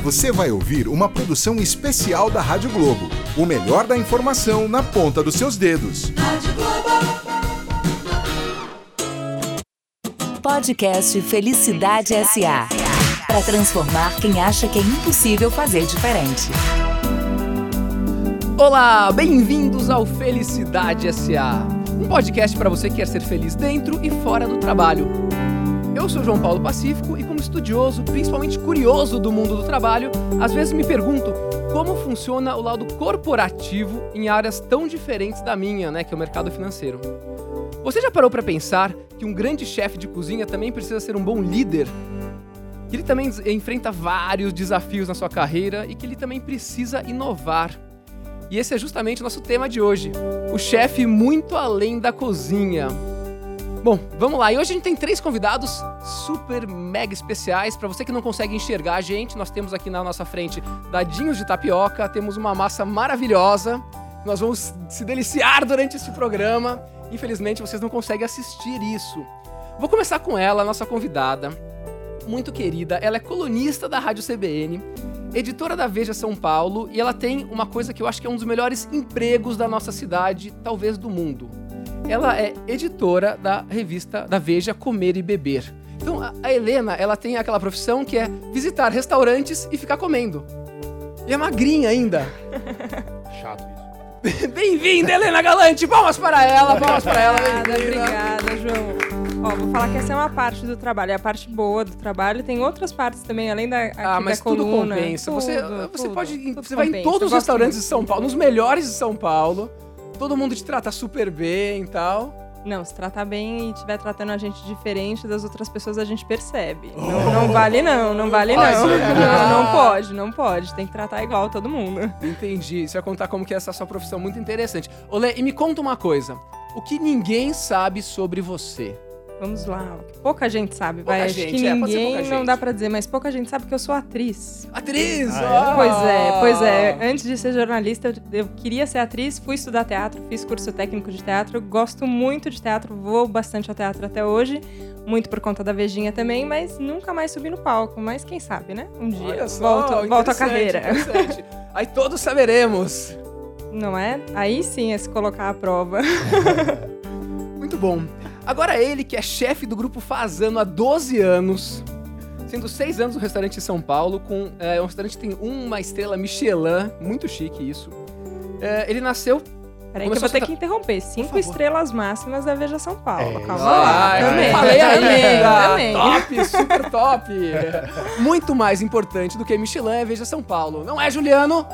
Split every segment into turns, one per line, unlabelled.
você vai ouvir uma produção especial da Rádio Globo. O melhor da informação na ponta dos seus dedos.
Rádio Globo.
Podcast Felicidade SA. Para transformar quem acha que é impossível fazer diferente.
Olá, bem-vindos ao Felicidade SA. Um podcast para você que quer ser feliz dentro e fora do trabalho. Eu sou João Paulo Pacífico e, como estudioso, principalmente curioso do mundo do trabalho, às vezes me pergunto como funciona o lado corporativo em áreas tão diferentes da minha, né, que é o mercado financeiro. Você já parou para pensar que um grande chefe de cozinha também precisa ser um bom líder? Que ele também enfrenta vários desafios na sua carreira e que ele também precisa inovar. E esse é justamente o nosso tema de hoje: o chefe muito além da cozinha. Bom, vamos lá. E hoje a gente tem três convidados super mega especiais. Para você que não consegue enxergar a gente, nós temos aqui na nossa frente dadinhos de tapioca, temos uma massa maravilhosa. Nós vamos se deliciar durante esse programa. Infelizmente, vocês não conseguem assistir isso. Vou começar com ela, nossa convidada, muito querida. Ela é colunista da Rádio CBN, editora da Veja São Paulo, e ela tem uma coisa que eu acho que é um dos melhores empregos da nossa cidade, talvez do mundo. Ela é editora da revista da Veja Comer e Beber. Então, a Helena, ela tem aquela profissão que é visitar restaurantes e ficar comendo. E é magrinha ainda.
Chato isso.
Bem-vinda, Helena Galante! Palmas para ela, palmas para ela.
Obrigada, obrigada, João. Ó, vou falar que essa é uma parte do trabalho, é a parte boa do trabalho. Tem outras partes também, além da, aqui
Ah, mas
da
tudo
coluna.
compensa. você,
Tudo,
você
tudo,
pode.
tudo
você vai em
compensa.
todos os restaurantes
muito.
de São Paulo, nos melhores de São Paulo. Todo mundo te trata super bem e tal.
Não, se tratar bem e estiver tratando a gente diferente das outras pessoas, a gente percebe. Não, não vale não, não vale não. Não, não pode, não pode. Tem que tratar igual todo mundo.
Entendi. Você vai contar como que é essa sua profissão muito interessante. Olê, e me conta uma coisa. O que ninguém sabe sobre você?
Vamos lá. Pouca gente sabe,
Pouca
vai. Acho
gente,
que
é,
ninguém
pouca
não dá pra dizer, mas pouca gente sabe que eu sou atriz.
Atriz!
Ah, é?
ó!
Pois é, pois é. Antes de ser jornalista, eu, eu queria ser atriz, fui estudar teatro, fiz curso técnico de teatro, gosto muito de teatro, vou bastante ao teatro até hoje, muito por conta da Vejinha também, mas nunca mais subi no palco. Mas quem sabe, né? Um dia
Olha só,
volto, volto à carreira.
Aí todos saberemos.
Não é? Aí sim é se colocar à prova.
Muito bom. Agora ele, que é chefe do grupo Fazano há 12 anos, sendo 6 anos no restaurante em São Paulo, com é, um restaurante que tem uma estrela Michelin, muito chique isso. É, ele nasceu.
Peraí que eu vou ter que interromper. Cinco estrelas máximas da Veja São Paulo.
É,
Calma lá. também,
eu falei ainda.
também.
Top, super top. Muito mais importante do que Michelin é Veja São Paulo. Não é, Juliano?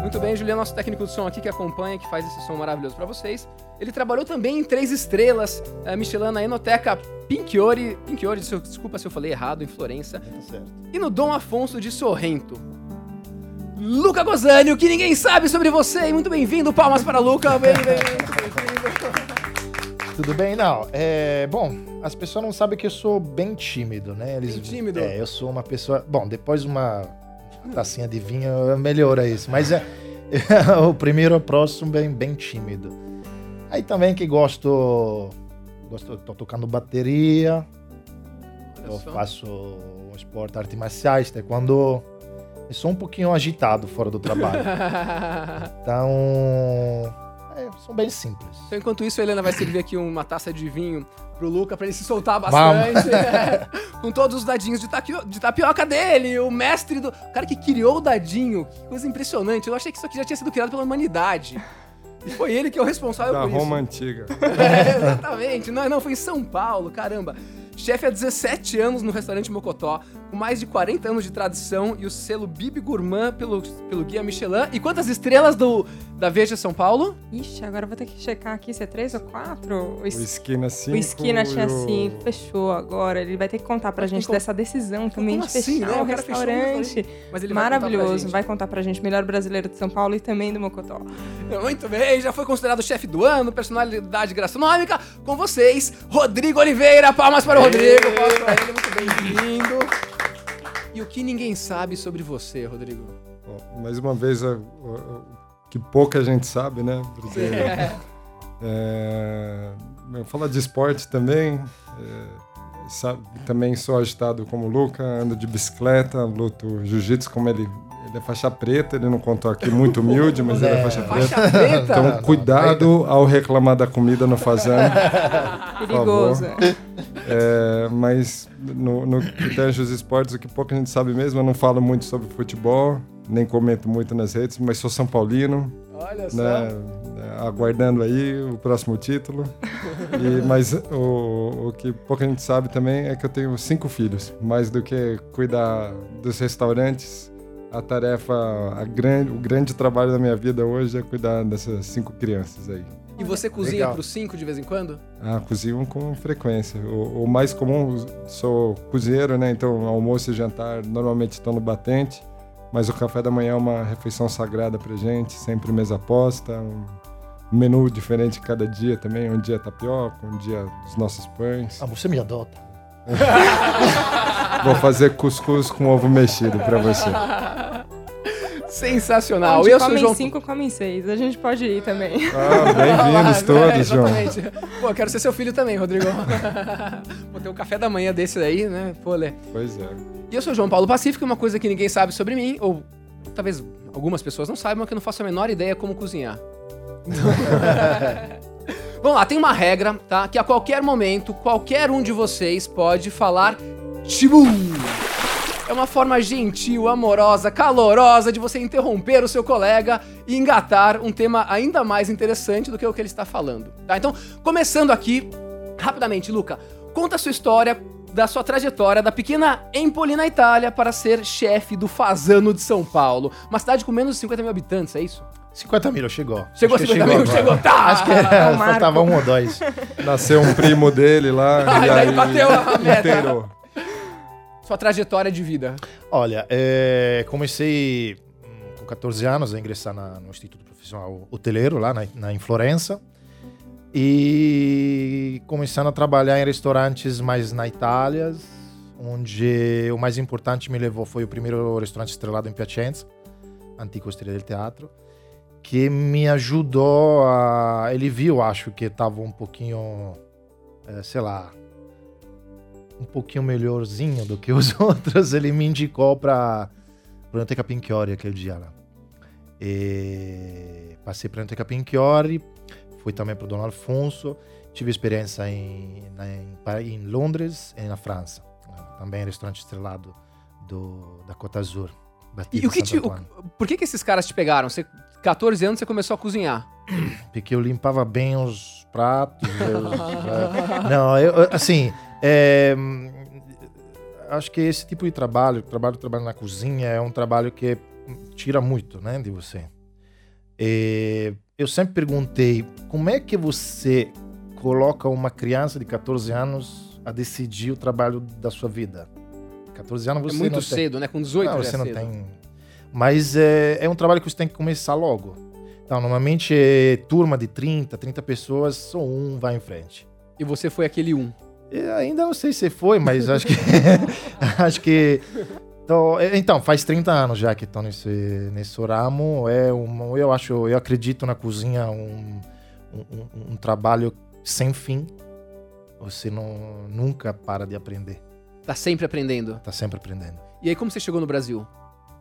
Muito bem, Juliano, nosso técnico de som aqui que acompanha, que faz esse som maravilhoso pra vocês. Ele trabalhou também em três estrelas é, Michelin na Enoteca Pinchiori, Pinchiori, desculpa se eu falei errado, em Florença.
Tá certo.
E no Dom Afonso de Sorrento. Luca Gozani, o que ninguém sabe sobre você. E muito bem-vindo, palmas para Luca. Bem, bem, bem.
Tudo bem? Não, é... Bom, as pessoas não sabem que eu sou bem tímido, né? Eles...
Bem tímido?
É, eu sou uma pessoa... Bom, depois uma tacinha de vinho melhora isso. Mas é... o primeiro próximo bem, bem tímido. Aí também que gosto... Gosto, tô tocando bateria, eu faço esporte, artes marciais, taekwondo. Eu sou um pouquinho agitado fora do trabalho. Então... É, são bem simples.
Então, enquanto isso, a Helena vai servir aqui uma taça de vinho pro Luca pra ele se soltar bastante. Com todos os dadinhos de, taquio- de tapioca dele, o mestre do. O cara que criou o dadinho. Que coisa impressionante. Eu achei que isso aqui já tinha sido criado pela humanidade. E foi ele que é o responsável
Da
por isso.
Roma Antiga.
É, exatamente. Não, não, foi em São Paulo, caramba. Chefe há 17 anos no restaurante Mocotó, com mais de 40 anos de tradição e o selo Bibi Gourmand pelo, pelo Guia Michelin. E quantas estrelas do, da Veja São Paulo?
Ixi, agora eu vou ter que checar aqui se é três ou quatro. O,
O
es-
Esquina 5.
o Esquina tinha
e o-
cinco, fechou agora. Ele vai ter que contar pra
Mas
gente
como-
dessa decisão também
Como
de
assim,
fechar
né?
o
O fechou o
restaurante.
Mas ele vai contar pra
Maravilhoso. Vai contar pra gente. Melhor brasileiro de São Paulo e também do Mocotó.
Muito bem, já foi considerado chefe do ano, personalidade gastronômica. Com vocês, Rodrigo Oliveira. Palmas para o Rodrigo. Palmas para ele, muito bem-vindo. E o que ninguém sabe sobre você, Rodrigo?
Mais uma vez, o- o- o que pouca gente sabe, né? Porque,
É.
é, eu falar de esporte também. é, sabe, também sou agitado como o Luca, ando de bicicleta, luto jiu-jitsu como ele. Ele é faixa preta, ele não contou aqui muito humilde, mas ele é faixa preta.
Faixa preta?
Então, cuidado ao reclamar da comida no fazano.
Perigoso.
É, mas no, no que tange os esportes, o que pouco a gente sabe mesmo, eu não falo muito sobre futebol, nem comento muito nas redes, mas sou São Paulino,
Olha só.
né, aguardando aí o próximo título. E- mas o, o que pouca gente sabe também é que eu tenho cinco filhos. Mais do que cuidar dos restaurantes, a tarefa, a grande, o grande trabalho da minha vida hoje é cuidar dessas cinco crianças aí.
E você cozinha
Legal.
pros cinco de vez em quando?
Ah, cozinho com frequência. O, o mais comum, sou cozinheiro, né? Então, almoço e jantar normalmente estão no batente. Mas o café da manhã é uma refeição sagrada pra gente, sempre mesa posta, um menu diferente cada dia também. Um dia é tapioca, um dia dos nossos pães.
Ah, você me adota.
Vou fazer cuscuz com ovo mexido pra você.
Sensacional.
Onde
eu sou o
comem
João.
cinco, comem seis. A gente pode ir também.
Ah, bem-vindos
É,
todos, João.
exatamente. Pô, quero ser seu filho também, Rodrigo. Vou ter um café da manhã desse daí, né? Pô, Lê.
Pois é.
E eu sou o João Paulo Pacífico, uma coisa que ninguém sabe sobre mim, ou talvez algumas pessoas não saibam, é que eu não faço a menor ideia como cozinhar. Vamos lá, tem uma regra, tá? Que a qualquer momento, qualquer um de vocês pode falar Tibum! É uma forma gentil, amorosa, calorosa de você interromper o seu colega e engatar um tema ainda mais interessante do que o que ele está falando. Tá? Então, começando aqui, rapidamente, Luca, conta a sua história da sua trajetória da pequena Empoli na Itália para ser chefe do Fazano de São Paulo, uma cidade com menos de 50 mil habitantes, é isso?
50 mil, chegou.
Chegou
Acho
a
que
50 mil,
agora.
chegou, tá!
Acho que
É o marco.
faltava um ou dois.
Nasceu um primo dele lá
Ah,
e
daí
aí
bateu a meta.
inteirou.
Sua trajetória de vida.
Olha, é, comecei hum, com 14 anos a ingressar na- no Instituto Profissional Hoteleiro, lá na, na- em Florença. E começando a trabalhar em restaurantes mais na Itália, onde o mais importante me levou foi o primeiro restaurante estrelado em Piacenza, Antico Estrela del Teatro, que me ajudou a... Ele viu, acho que estava um pouquinho, eh, sei lá, um pouquinho melhorzinho do que os outros, ele me indicou para a Anteca Pinchiori aquele dia lá. E passei para a Anteca Pinchiori, fui também para o Dom Alfonso, tive experiência em, na- em, em Londres e na França, também restaurante estrelado do, da Côte d'Azur.
E o que te, o- por que, que esses caras te pegaram? Você, 14 anos, você começou a cozinhar.
porque eu limpava bem os pratos. os- é. não, eu- assim, é, acho que esse tipo de trabalho, trabalho trabalho na cozinha, é um trabalho que tira muito, né, de você. E eu sempre perguntei, como é que você coloca uma criança de 14 anos a decidir o trabalho da sua vida? 14 anos
É
você
muito
não tem...
cedo, né? Com 18
Não,
já
você
é
não
cedo.
tem. Mas é, é um trabalho que você tem que começar logo. Então, normalmente, é turma de 30, 30 pessoas, só um vai em frente.
E você foi aquele um.
Eu ainda não sei se foi, mas acho que. acho que. Então, então, faz 30 anos já que estou nesse, nesse ramo. É um, eu acho, eu acredito na cozinha um, um, um- trabalho sem fim. Você não, nunca para de aprender.
Tá sempre aprendendo.
Tá sempre aprendendo.
E aí, como você chegou no Brasil?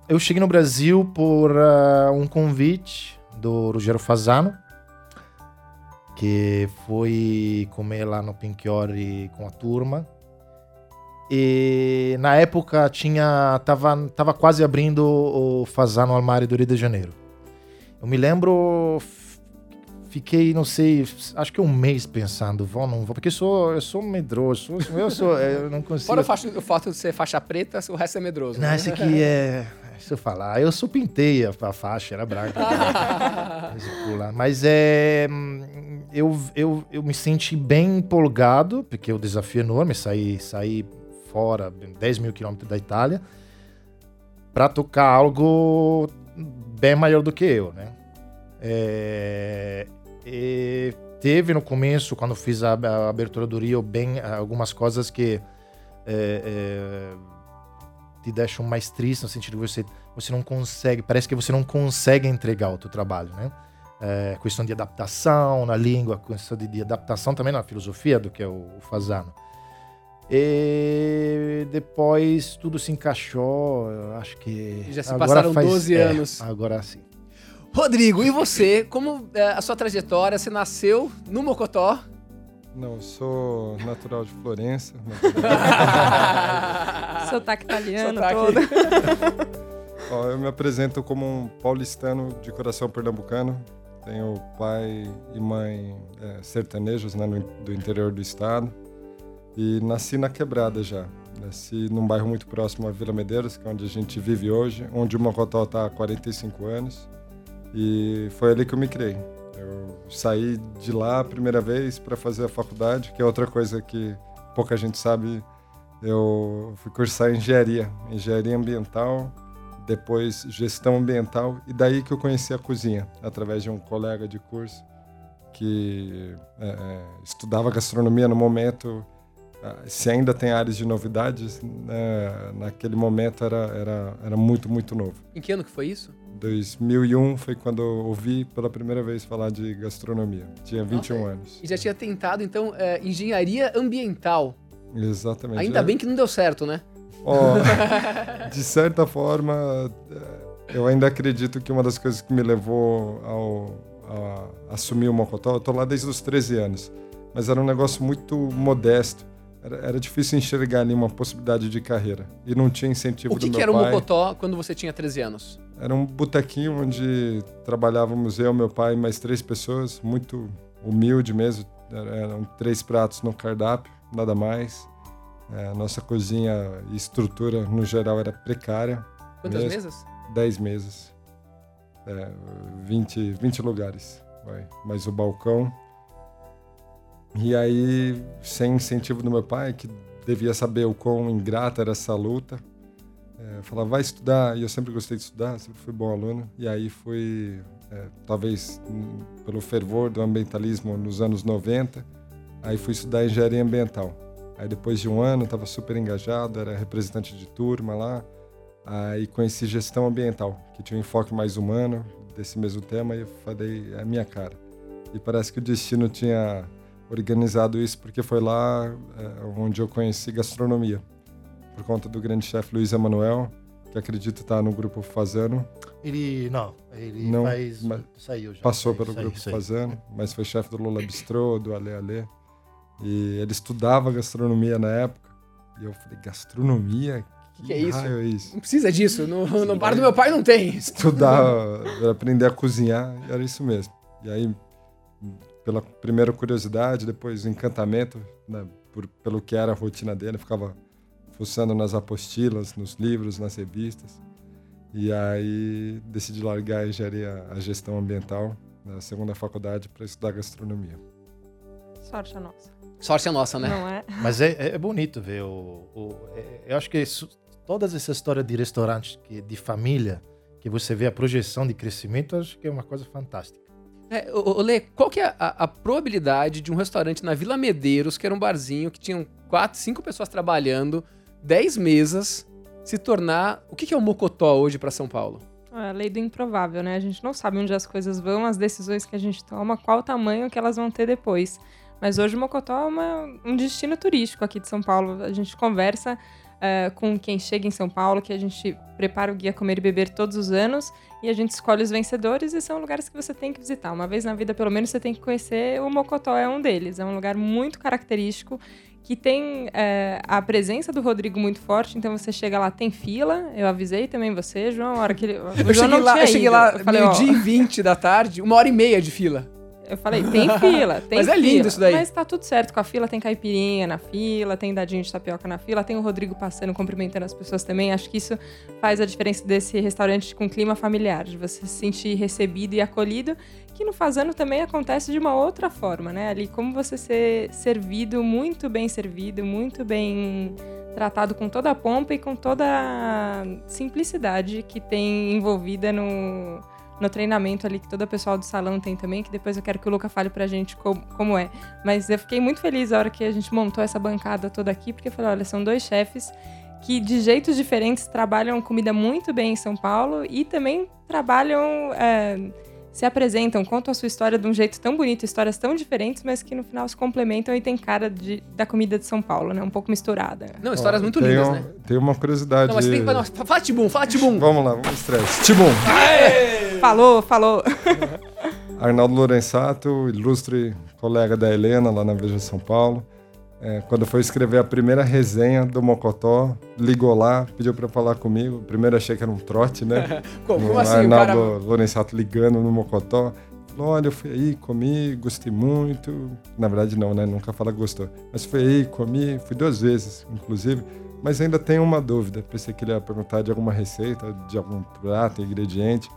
Eu cheguei no Brasil por ah, um convite do Rogério Fazano, que foi comer lá no Pinchiori com a turma. E na época tinha tava, tava quase abrindo o Fazano Almário do Rio de Janeiro. Eu me lembro, fiquei, não sei, acho que um mês pensando, vou não vou, porque eu sou, eu sou medroso, eu sou, eu não consigo.
Fora o, fato, o fato de ser faixa preta, o resto é medroso.
Não,
né?
esse aqui é. Se eu falar, eu só pintei a, a faixa, era branca. Mas é. Eu, eu, eu me senti bem empolgado, porque o desafio é enorme, sair, sair fora, 10 mil quilômetros da Itália, para tocar algo bem maior do que eu, né? É, teve no começo, quando fiz a, a abertura do Rio, bem algumas coisas que. é, é, te deixam mais triste no sentido de você você não consegue parece que você não consegue entregar o teu trabalho né é, questão de adaptação na língua questão de, de adaptação também na filosofia do que é o, o Fazano E depois tudo se encaixou, acho que.
Já se
agora
passaram
faz-
12
é,
anos.
agora sim.
Rodrigo, e você? Como é, a sua trajetória? Você nasceu no Mocotó?
Não, eu sou natural de Florença.
Sotaque italiano
Sotaque.
todo.
Ó, eu me apresento como um paulistano de coração pernambucano. Tenho pai e mãe é, sertanejos né, no- do interior do estado. E nasci na Quebrada já. Nasci num bairro muito próximo à Vila Medeiros, que é onde a gente vive hoje, onde o Mocotó está há 45 anos. E foi ali que eu me criei. Saí de lá a primeira vez para fazer a faculdade, que é outra coisa que pouca gente sabe. Eu fui cursar engenharia, engenharia ambiental, depois gestão ambiental, e daí que eu conheci a cozinha, através de um colega de curso que é, é, estudava gastronomia no momento. ah, Se ainda tem áreas de novidades, né, naquele momento era, era, era muito, muito novo.
em que ano que foi isso?
2001 foi quando eu ouvi pela primeira vez falar de gastronomia. Tinha 21
Nossa,
anos.
E já tinha tentado, então, é, engenharia ambiental.
Exatamente.
Ainda
É-
bem que não deu certo, né?
Ó, de certa forma, eh, eu ainda acredito que uma das coisas que me levou ao, a assumir o Mocotó, eu tô lá desde os 13 anos, mas era um negócio muito modesto. Era, era difícil enxergar ali uma possibilidade de carreira. E não tinha incentivo
O que,
do
que
meu
era o
pai.
Mocotó quando você tinha 13 anos?
Era um botequinho onde trabalhávamos eu, meu pai e mais três pessoas, muito humilde mesmo. Era- Eram três pratos no cardápio, nada mais. É, nossa cozinha e estrutura, no geral, era precária.
Quantas
Mesmo.
mesas?
Dez mesas. É, 20, 20 lugares. Vai. Mais o balcão. E aí, sem incentivo do meu pai, que devia saber o quão ingrata era essa luta, é, falava, vai estudar. E eu sempre gostei de estudar, sempre fui bom aluno. E aí fui, é, talvez hum, pelo fervor do ambientalismo nos anos 90, aí fui estudar engenharia ambiental. Aí depois de um ano, estava super engajado, era representante de turma lá. Aí conheci gestão ambiental, que tinha um enfoque mais humano desse mesmo tema, e eu falei, é a minha cara. E parece que o destino tinha organizado isso, porque foi lá é, onde eu conheci gastronomia, por conta do grande chefe Luiz Emanuel, que acredito estar no grupo Fazano,
Ele não, ele
Não,
faz.
mas
Saiu já.
passou
Saiu,
pelo
saiu,
grupo
saiu.
Fazano, mas foi chefe do Lula Bistrô, do Ale Ale. E ele estudava gastronomia na época. E eu falei, gastronomia? Que,
Que é isso?
é isso?
Não precisa disso. No, no bar do meu pai não tem.
estudar, aprender a cozinhar, era isso mesmo. E aí, pela primeira curiosidade, depois o encantamento, né, por, pelo que era a rotina dele, eu ficava fuçando nas apostilas, nos livros, nas revistas. E aí decidi largar a engenharia, a gestão ambiental, na segunda faculdade, para estudar gastronomia.
Sorte a nossa.
Sorte é nossa, né?
Não é?
Mas é, é bonito ver o. o- é- eu acho que isso- todas essas histórias de restaurantes que, de família, que você vê a projeção de crescimento, eu acho que é uma coisa fantástica.
É, ô, ô, Lê, qual que é a, a probabilidade de um restaurante na Vila Medeiros, que era um barzinho que tinham quatro, cinco pessoas trabalhando, dez mesas, se tornar... O que, é o Mocotó hoje para São Paulo?
É a lei do improvável, né? A gente não sabe onde as coisas vão, as decisões que a gente toma, qual o tamanho que elas vão ter depois. Mas hoje o Mocotó é uma- um destino turístico aqui de São Paulo. A gente conversa é, com quem chega em São Paulo, que a gente prepara o guia Comer e Beber todos os anos e a gente escolhe os vencedores e são lugares que você tem que visitar. Uma vez na vida, pelo menos, você tem que conhecer. O Mocotó é um deles. É um lugar muito característico que tem é, a presença do Rodrigo muito forte, então você chega lá, tem fila. Eu avisei também você, João, a hora que ele. O
Eu
João
cheguei lá, eu cheguei lá
Eu
meio-dia e 20 da tarde, uma hora e meia de fila.
eu falei, tem fila, tem
Mas é
fila.
lindo isso daí.
Mas tá tudo certo com a fila, tem caipirinha na fila, tem dadinho de tapioca na fila, tem o Rodrigo passando, cumprimentando as pessoas também. Acho que isso faz a diferença desse restaurante com clima familiar, de você se sentir recebido e acolhido, que no Fazano também acontece de uma outra forma, né? Ali, como você ser servido, muito bem servido, muito bem tratado com toda a pompa e com toda a simplicidade que tem envolvida no, no treinamento ali que todo o pessoal do salão tem também, que depois eu quero que o Luca fale pra gente como, como é. Mas eu fiquei muito feliz a hora que a gente montou essa bancada toda aqui, porque eu falei, olha, são dois chefes que de jeitos diferentes trabalham comida muito bem em São Paulo e também trabalham é, se apresentam, contam a sua história de um jeito tão bonito, histórias tão diferentes, mas que no final se complementam e tem cara de, da comida de São Paulo, né? Um pouco misturada.
Não, histórias muito
tem
lindas,
um-
né?
Tem uma curiosidade.
Não, mas tem, não, fala Tibum, fala Tibum.
Vamos lá, vamos estresse. Tibum.
Falou, falou.
Arnaldo Lorenzato, ilustre colega da Helena lá na Veja São Paulo. É, quando foi escrever a primeira resenha do Mocotó, ligou lá, pediu para falar comigo. Primeiro achei que era um trote, né?
Como,
o
como assim, o
Arnaldo
cara...
Lorenzato ligando no Mocotó. Falou, olha, eu fui aí, comi, gostei muito. Na verdade não, né? Nunca fala gostou. Mas fui aí, comi, fui duas vezes, inclusive. Mas ainda tenho uma dúvida. Pensei que ele ia perguntar de alguma receita, de algum prato, ingrediente.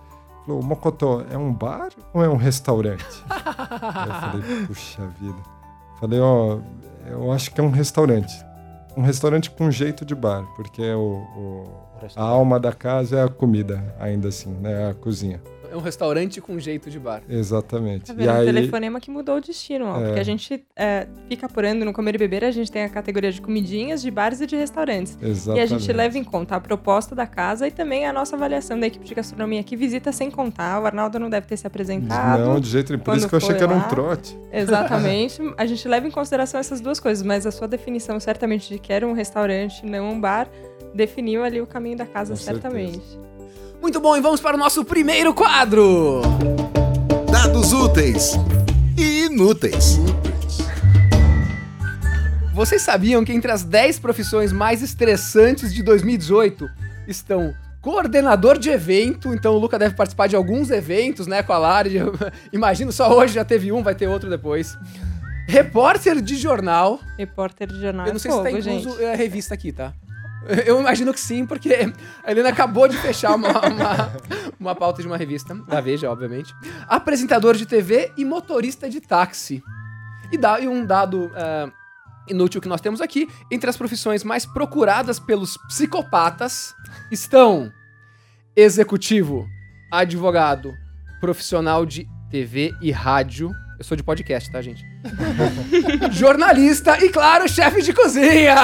Falou, Mocotó, é um bar ou é um restaurante? Eu falei, puxa vida. Falei, ó, eu acho que é um restaurante. Um restaurante com jeito de bar, porque o, o- a alma da casa é a comida, ainda assim, né? A cozinha.
É um restaurante com jeito de bar.
Exatamente.
Tá
e
vendo? O
aí,
telefonema que mudou o destino, ó.
É.
Porque a gente é, fica apurando no Comer e Beber, a gente tem a categoria de comidinhas, de bares e de restaurantes.
exatamente.
E a gente leva em conta a proposta da casa e também a nossa avaliação da equipe de gastronomia que visita sem contar. O Arnaldo não deve ter se apresentado.
Não, de jeito nenhum. Por
quando
isso que eu achei que era um trote.
Exatamente. A gente leva em consideração essas duas coisas, mas a sua definição certamente de que era um restaurante, não um bar, definiu ali o caminho da casa,
Com certeza.
Muito bom, e vamos para o nosso primeiro quadro.
Dados úteis e inúteis.
Vocês sabiam que entre as 10 profissões mais estressantes de 2018 estão coordenador de evento, então o Luca deve participar de alguns eventos, né, com a Lari. Imagino, só hoje já teve um, vai ter outro depois. Repórter de jornal.
Repórter de jornal.
Eu não sei se
fogo,
tá incluso
gente.
a revista aqui, tá? Eu imagino que sim, porque a Helena acabou de fechar uma, uma, uma pauta de uma revista, da Veja, obviamente. Apresentador de TV e motorista de táxi. E, dá, e um dado ah, inútil que nós temos aqui, entre as profissões mais procuradas pelos psicopatas estão executivo, advogado, profissional de TV e rádio. Eu sou de podcast, tá, gente? Jornalista e, claro, chefe de cozinha!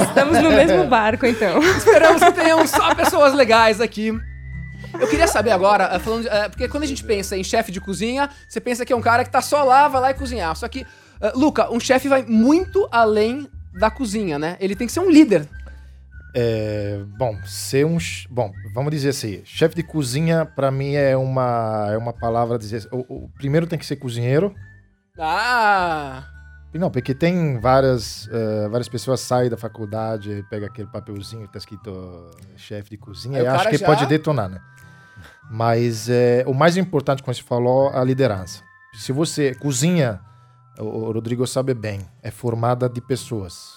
Estamos no mesmo barco, então.
Esperamos que tenhamos só pessoas legais aqui. Eu queria saber agora, eh, falando, eh, porque quando a gente pensa em chefe de cozinha, você pensa que é um cara que tá só lá, vai lá e cozinhar. Só que, eh, Luca, um chefe vai muito além da cozinha, né? Ele tem que ser um líder.
É, bom, ser um. Bom, vamos dizer assim: chefe de cozinha, pra mim, é uma, é uma palavra. Dizer, o, o primeiro tem que ser cozinheiro.
Ah!
Não, porque tem várias, eh, várias pessoas saem da faculdade, pega aquele papelzinho que tá escrito eh, chefe de cozinha
Aí
e
cara
que
já-
pode detonar, né? Mas eh, o mais importante, como você falou, a liderança. Se você cozinha, o o Rodrigo sabe bem, é formada de pessoas.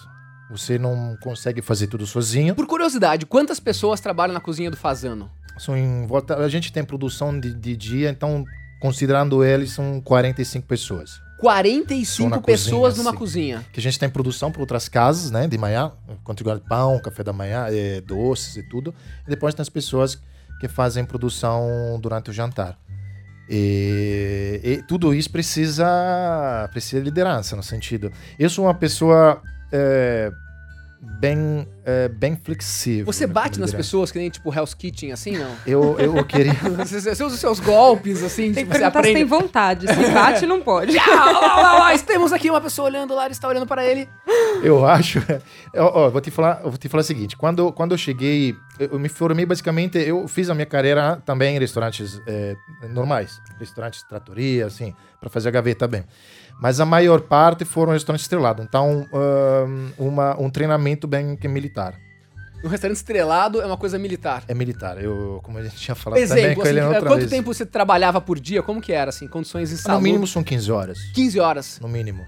Você não consegue fazer tudo sozinho.
Por curiosidade, quantas pessoas trabalham na cozinha do Fazano?
São em volta, a gente tem produção de, de dia, então, considerando eles, são 45 pessoas. Só
45
na
pessoas
cozinha,
numa
sim.
cozinha.
que a gente tem produção para outras casas, né, de manhã, contribuindo pão, café da manhã, eh, doces e tudo. E depois tem as pessoas que fazem produção durante o jantar. E, e tudo isso precisa precisa de liderança no sentido. Eu sou uma pessoa eh, bem eh, bem flexível.
Você
né,
bate nas pessoas que nem tipo Hell's Kitchen, assim, não?
Eu, eu queria
Você, você usa os seus golpes, assim,
Tem que
tipo, você
se tem vontade. Se bate, não pode.
Ah, lá, lá, lá, temos aqui uma pessoa olhando lá, ele está olhando para ele.
Eu acho. Ó, ó, vou te falar, eu vou te falar o seguinte: quando, quando eu cheguei, eu, eu me formei basicamente, eu fiz a minha carreira também em restaurantes eh, normais, restaurantes tratoria, assim, para fazer a gaveta bem. Mas a maior parte foram restaurantes estrelados. Então, ahn, uma, um treinamento bem que é militar.
Um restaurante estrelado é uma coisa militar.
É militar. Eu, como a gente tinha falado também
Exemplo,
com
assim,
ele outra
quanto
vez.
tempo você trabalhava por dia? Como que era, assim? Condições
No
insalubres?
mínimo são 15 horas.
15 horas.
no mínimo.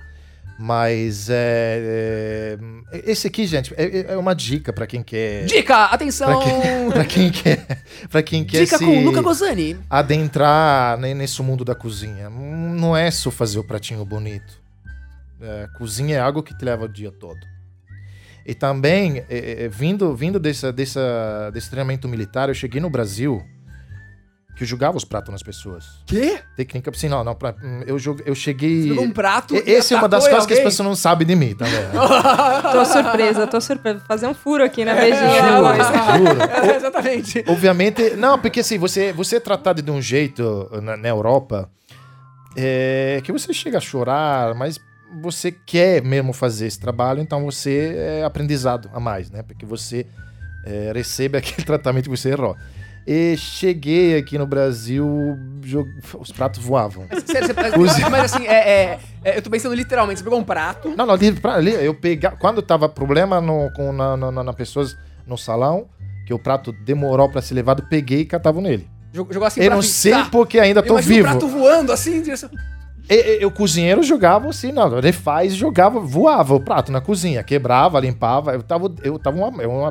Mas é, é, esse aqui, gente, é, é uma dica para quem quer.
Dica! Atenção!
Pra quem, quem quer, pra quem quer
Dica com o Luca Gozani.
adentrar nesse mundo da cozinha. Não é só fazer o pratinho bonito. É, cozinha é algo que te leva o dia todo. E também, é, é, vindo, vindo dessa, dessa, desse treinamento militar, eu cheguei no Brasil, que eu jogava os pratos nas pessoas.
Quê?
Técnica, assim, não, não, pra- hum, eu, eu cheguei...
Você um prato
E- Essa é uma das coisas que as
alguém?
pessoas não sabem de mim, tá vendo?
Tô surpresa, tô surpresa. Vou fazer um furo aqui na beijinha
Juro,
depois.
juro.
É, exatamente.
Obviamente, não, porque assim, você, você é tratado de um jeito na, na Europa é, que você chega a chorar, mas você quer mesmo fazer esse trabalho, então você é aprendizado a mais, né? Porque você é, recebe aquele tratamento que você errou. E cheguei aqui no Brasil, jo- os pratos voavam.
Sério, você,
Cozinha.
mas assim, é, é- é, eu tô pensando literalmente, você pegou um prato.
Não, não, ali, eu pegava. Quando tava problema no, com, na, na, na, na pessoas no salão, que o prato demorou pra ser levado, peguei e catava nele.
Jogou assim
Eu não sei
Tá.
porque ainda
Eu
tô vivo.
o prato voando assim. direção-
E, e, o cozinheiro jogava assim, não, ele faz, jogava, voava o prato na cozinha, quebrava, limpava. Eu tava, eu tava uma, eu uma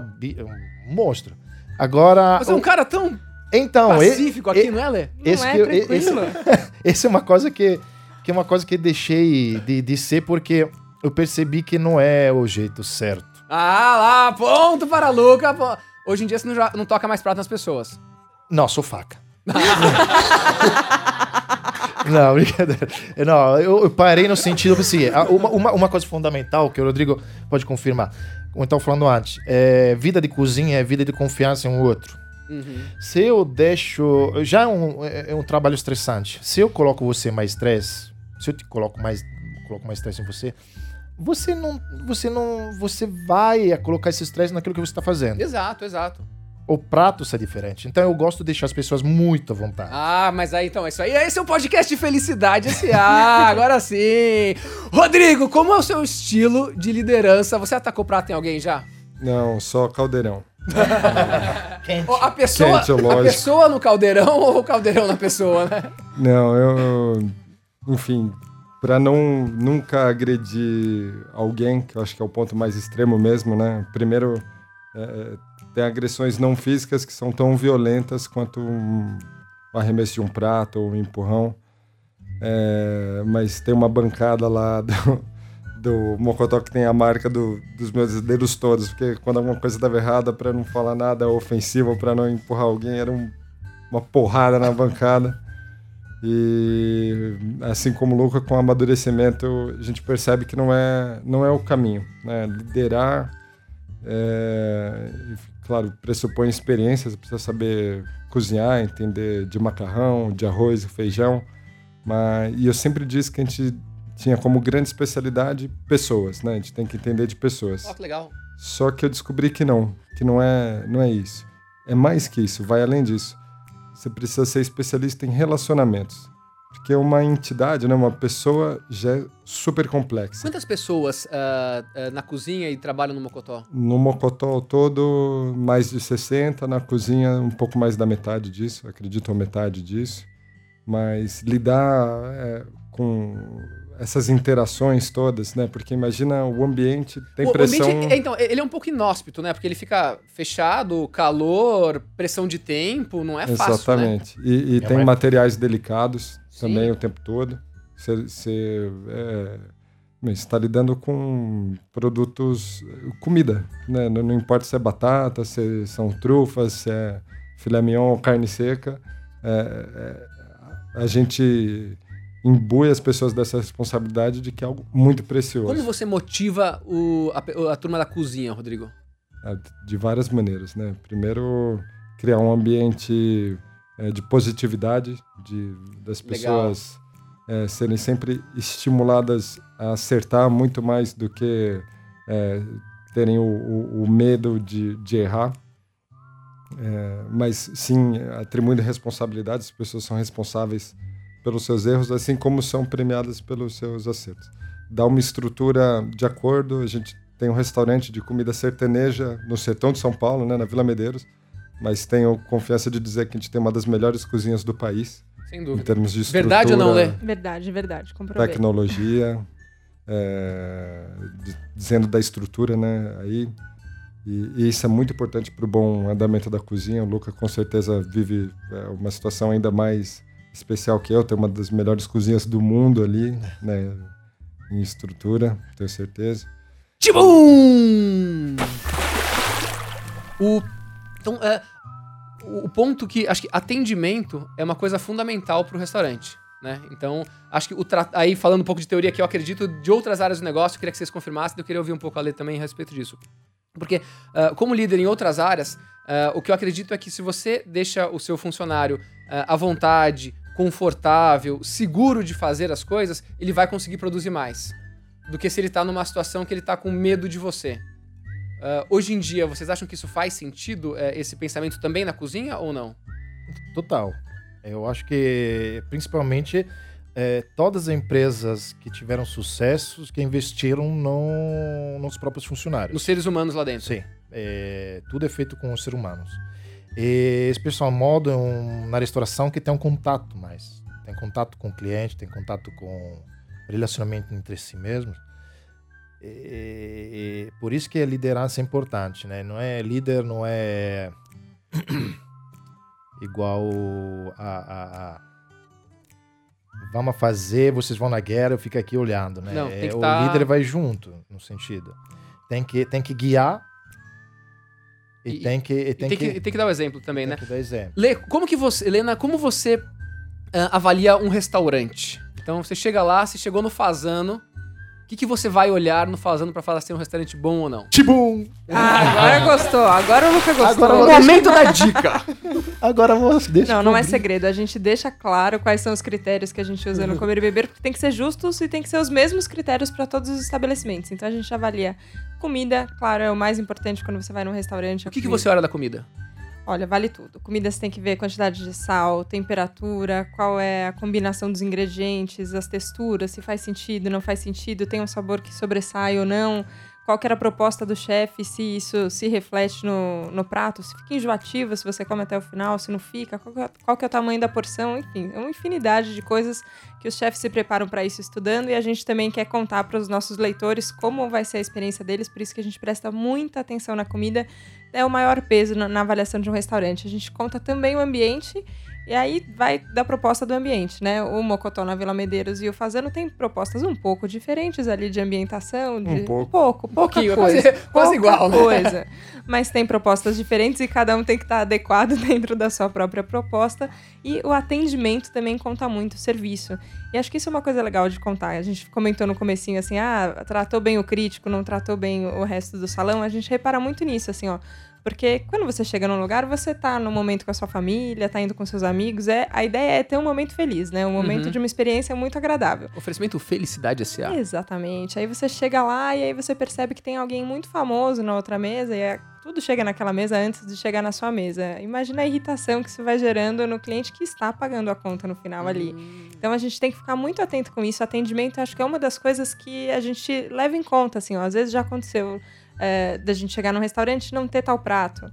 um monstro. Agora.
Você é um
o-
cara tão
então, e-
pacífico aqui,
e-
não é, Lê?
Não
esse
é
que e- esse, esse é uma coisa que, que é uma coisa que deixei de, de ser porque eu percebi que não é o jeito certo.
Ah lá, ponto para Luca. Hoje em dia você não, não toca mais prato nas pessoas.
Não, sou faca. Não, brincadeira. Não, eu, parei no sentido assim, uma, uma, uma coisa fundamental que o Rodrigo pode confirmar, eu estava falando antes, é, vida de cozinha é vida de confiança em um outro.
Uhum.
Se eu deixo. Já é um, é é um trabalho estressante. Se eu coloco você mais estresse, se eu te coloco mais, coloco mais estresse em você, você não. Você não. Você vai colocar esse estresse naquilo que você está fazendo.
Exato, exato.
O prato é diferente. Então eu gosto de deixar as pessoas muito à vontade.
Ah, mas aí então, é isso aí. Esse é um podcast de felicidade S.A. agora sim. Rodrigo, como é o seu estilo de liderança? Você atacou prato em alguém já?
Não, só caldeirão.
Ou A pessoa,
Quente,
a
lógico.
pessoa no caldeirão ou o caldeirão na pessoa, né?
Não, eu, eu- enfim, para não nunca agredir alguém, que eu acho que é o ponto mais extremo mesmo, né? Primeiro, é, tem agressões não físicas que são tão violentas quanto um, arremesso de um prato ou um empurrão. É, mas tem uma bancada lá do, do Mocotó que tem a marca do- dos meus dedos todos, porque quando alguma coisa estava errada, para não falar nada ofensivo, para não empurrar alguém, era um- uma porrada na bancada. E assim como o Luca, com o amadurecimento, a gente percebe que não é, não é o caminho. Né? Liderar, é, claro, pressupõe experiência, você precisa saber cozinhar, entender de macarrão, de arroz e feijão. Mas, e eu sempre disse que a gente tinha como grande especialidade pessoas, né? A gente tem que entender de pessoas.
Ó, que legal.
Só que eu descobri que não, que não é, não é isso. É mais que isso, vai além disso. Você precisa ser especialista em relacionamentos. Porque uma entidade, né, uma pessoa já é super complexa.
Quantas pessoas ah, ah, na cozinha e trabalham no Mocotó?
No Mocotó ao todo, mais de 60, na cozinha um pouco mais da metade disso, acredito metade disso. Mas lidar é, com essas interações todas, né? Porque imagina o ambiente, tem
O- o
pressão...
ambiente, é, então, ele é um pouco inóspito, né? Porque ele fica fechado, calor, pressão de tempo, não é fácil, né?
Exatamente. E, e
É
tem
uma-
materiais delicados
Sim.
também o tempo todo. Você, você é, está lidando com produtos, comida, né? Não, não importa se é batata, se são trufas, se é filé mignon ou carne seca. É, é, a gente imbui as pessoas dessa responsabilidade de que é algo muito precioso.
Como você motiva o- a, a turma da cozinha, Rodrigo?
Ah, de várias maneiras, né? Primeiro, criar um ambiente eh, de positividade, de, das pessoas eh, serem sempre estimuladas a acertar muito mais do que eh, terem o, o- o medo de, de errar. Eh, mas sim, atribuindo responsabilidades, as pessoas são responsáveis pelos seus erros, assim como são premiadas pelos seus acertos. Dá uma estrutura de acordo, a gente tem um restaurante de comida sertaneja no sertão de São Paulo, né, na Vila Medeiros, mas tenho confiança de dizer que a gente tem uma das melhores cozinhas do país,
Sem
em
dúvida.
termos de estrutura,
Verdade ou não, Lê?
Verdade, verdade. Comprovei.
tecnologia, é, di- dizendo da estrutura, né, aí. E, e isso é muito importante para o bom andamento da cozinha. O Luca com certeza vive é, uma situação ainda mais especial que eu, tem uma das melhores cozinhas do mundo ali, né, em estrutura, tenho certeza.
Tibum! O, então, é, o, ponto que acho que atendimento é uma coisa fundamental para o restaurante. Né? Então, acho que o tra... aí falando um pouco de teoria que eu acredito de outras áreas do negócio, eu queria que vocês confirmassem, eu queria ouvir um pouco a Lê também a respeito disso. Porque, uh, como líder em outras áreas, uh, o que eu acredito é que se você deixa o seu funcionário uh, à vontade, confortável, seguro de fazer as coisas, ele vai conseguir produzir mais do que se ele está numa situação que ele está com medo de você. hoje em dia, vocês acham que isso faz sentido, esse pensamento também na cozinha ou não?
Total. Eu acho que, principalmente, é, todas as empresas que tiveram sucessos que investiram no, nos próprios funcionários.
Nos seres humanos lá dentro.
Sim. É, tudo é feito com os seres humanos. E esse pessoal modo é um, na restauração que tem um contato mais. Tem contato com o cliente, tem contato com relacionamento entre si mesmos. E, e, por isso que a liderança é importante, né? Não é líder, não é igual a, a, a, vamos fazer, vocês vão na guerra, eu fico aqui olhando, né?
Não,
é,
o
tá... líder vai junto, no sentido. Tem que, tem que guiar e, e tem que e tem,
tem que, que, tem que dar o um exemplo também,
tem
né?
Que dar exemplo.
Lê, como que você, Helena, como você uh, avalia um restaurante? Então você chega lá, você chegou no Fazano, que, que você vai olhar no Fazano para falar se é um restaurante bom ou não?
Tibum!
Ah, agora gostou. Agora o Luca gostou.
Agora o momento da dica.
agora você deixa.
Não, não é segredo. A gente deixa claro quais são os critérios que a gente usa no comer e beber, porque tem que ser justos e tem que ser os mesmos critérios para todos os estabelecimentos. Então a gente avalia comida, claro, é o mais importante quando você vai num restaurante.
O que, que você olha da comida?
Olha, vale tudo. Comida você tem que ver quantidade de sal, temperatura, qual é a combinação dos ingredientes, as texturas, se faz sentido, não faz sentido, tem um sabor que sobressai ou não qual que era a proposta do chefe, se isso se reflete no, no prato, se fica enjoativo, se você come até o final, se não fica, qual que, é, qual que é o tamanho da porção, enfim, é uma infinidade de coisas que os chefes se preparam para isso estudando e a gente também quer contar para os nossos leitores como vai ser a experiência deles, por isso que a gente presta muita atenção na comida, é o maior peso na, na avaliação de um restaurante. A gente conta também o ambiente e aí vai da proposta do ambiente, né? O Mocotó na Vila Medeiros e o Fazano tem propostas um pouco diferentes ali de ambientação, de
um pouco,
pouco pouca
um
coisa,
quase, quase igual,
né? coisa. Mas tem propostas diferentes e cada um tem que estar adequado dentro da sua própria proposta. E o atendimento também conta muito, o serviço. E acho que isso é uma coisa legal de contar. A gente comentou no comecinho assim, ah, tratou bem o crítico, não tratou bem o resto do salão. A gente repara muito nisso, assim, ó. Porque quando você chega num lugar, você tá no momento com a sua família, tá indo com seus amigos. É, a ideia é ter um momento feliz, né? Um momento uhum. de uma experiência muito agradável.
Oferecimento Felicidade S.A.
Exatamente. Aí você chega lá e aí você percebe que tem alguém muito famoso na outra mesa e é, tudo chega naquela mesa antes de chegar na sua mesa. Imagina a irritação que isso vai gerando no cliente que está pagando a conta no final uhum. ali. Hum. Então a gente tem que ficar muito atento com isso. Atendimento acho que é uma das coisas que a gente leva em conta, assim, ó. Às vezes já aconteceu é, da gente chegar num restaurante e não ter tal prato.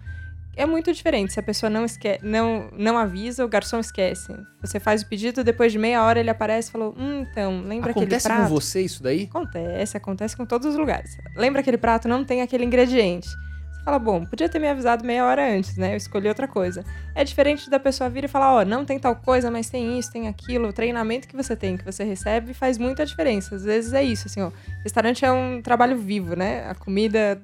É muito diferente. Se a pessoa não, esque não, não avisa, o garçom esquece. Você faz o pedido, depois de meia hora ele aparece e falou: Hum, então, lembra
acontece
aquele prato?
Acontece com você isso daí?
Acontece, acontece com todos os lugares. Lembra aquele prato, não tem aquele ingrediente fala, bom, podia ter me avisado meia hora antes, né? Eu escolhi outra coisa. É diferente da pessoa vir e falar, ó, oh, não tem tal coisa, mas tem isso, tem aquilo. O treinamento que você tem, que você recebe, faz muita diferença. Às vezes é isso, assim, ó. Restaurante é um trabalho vivo, né? A comida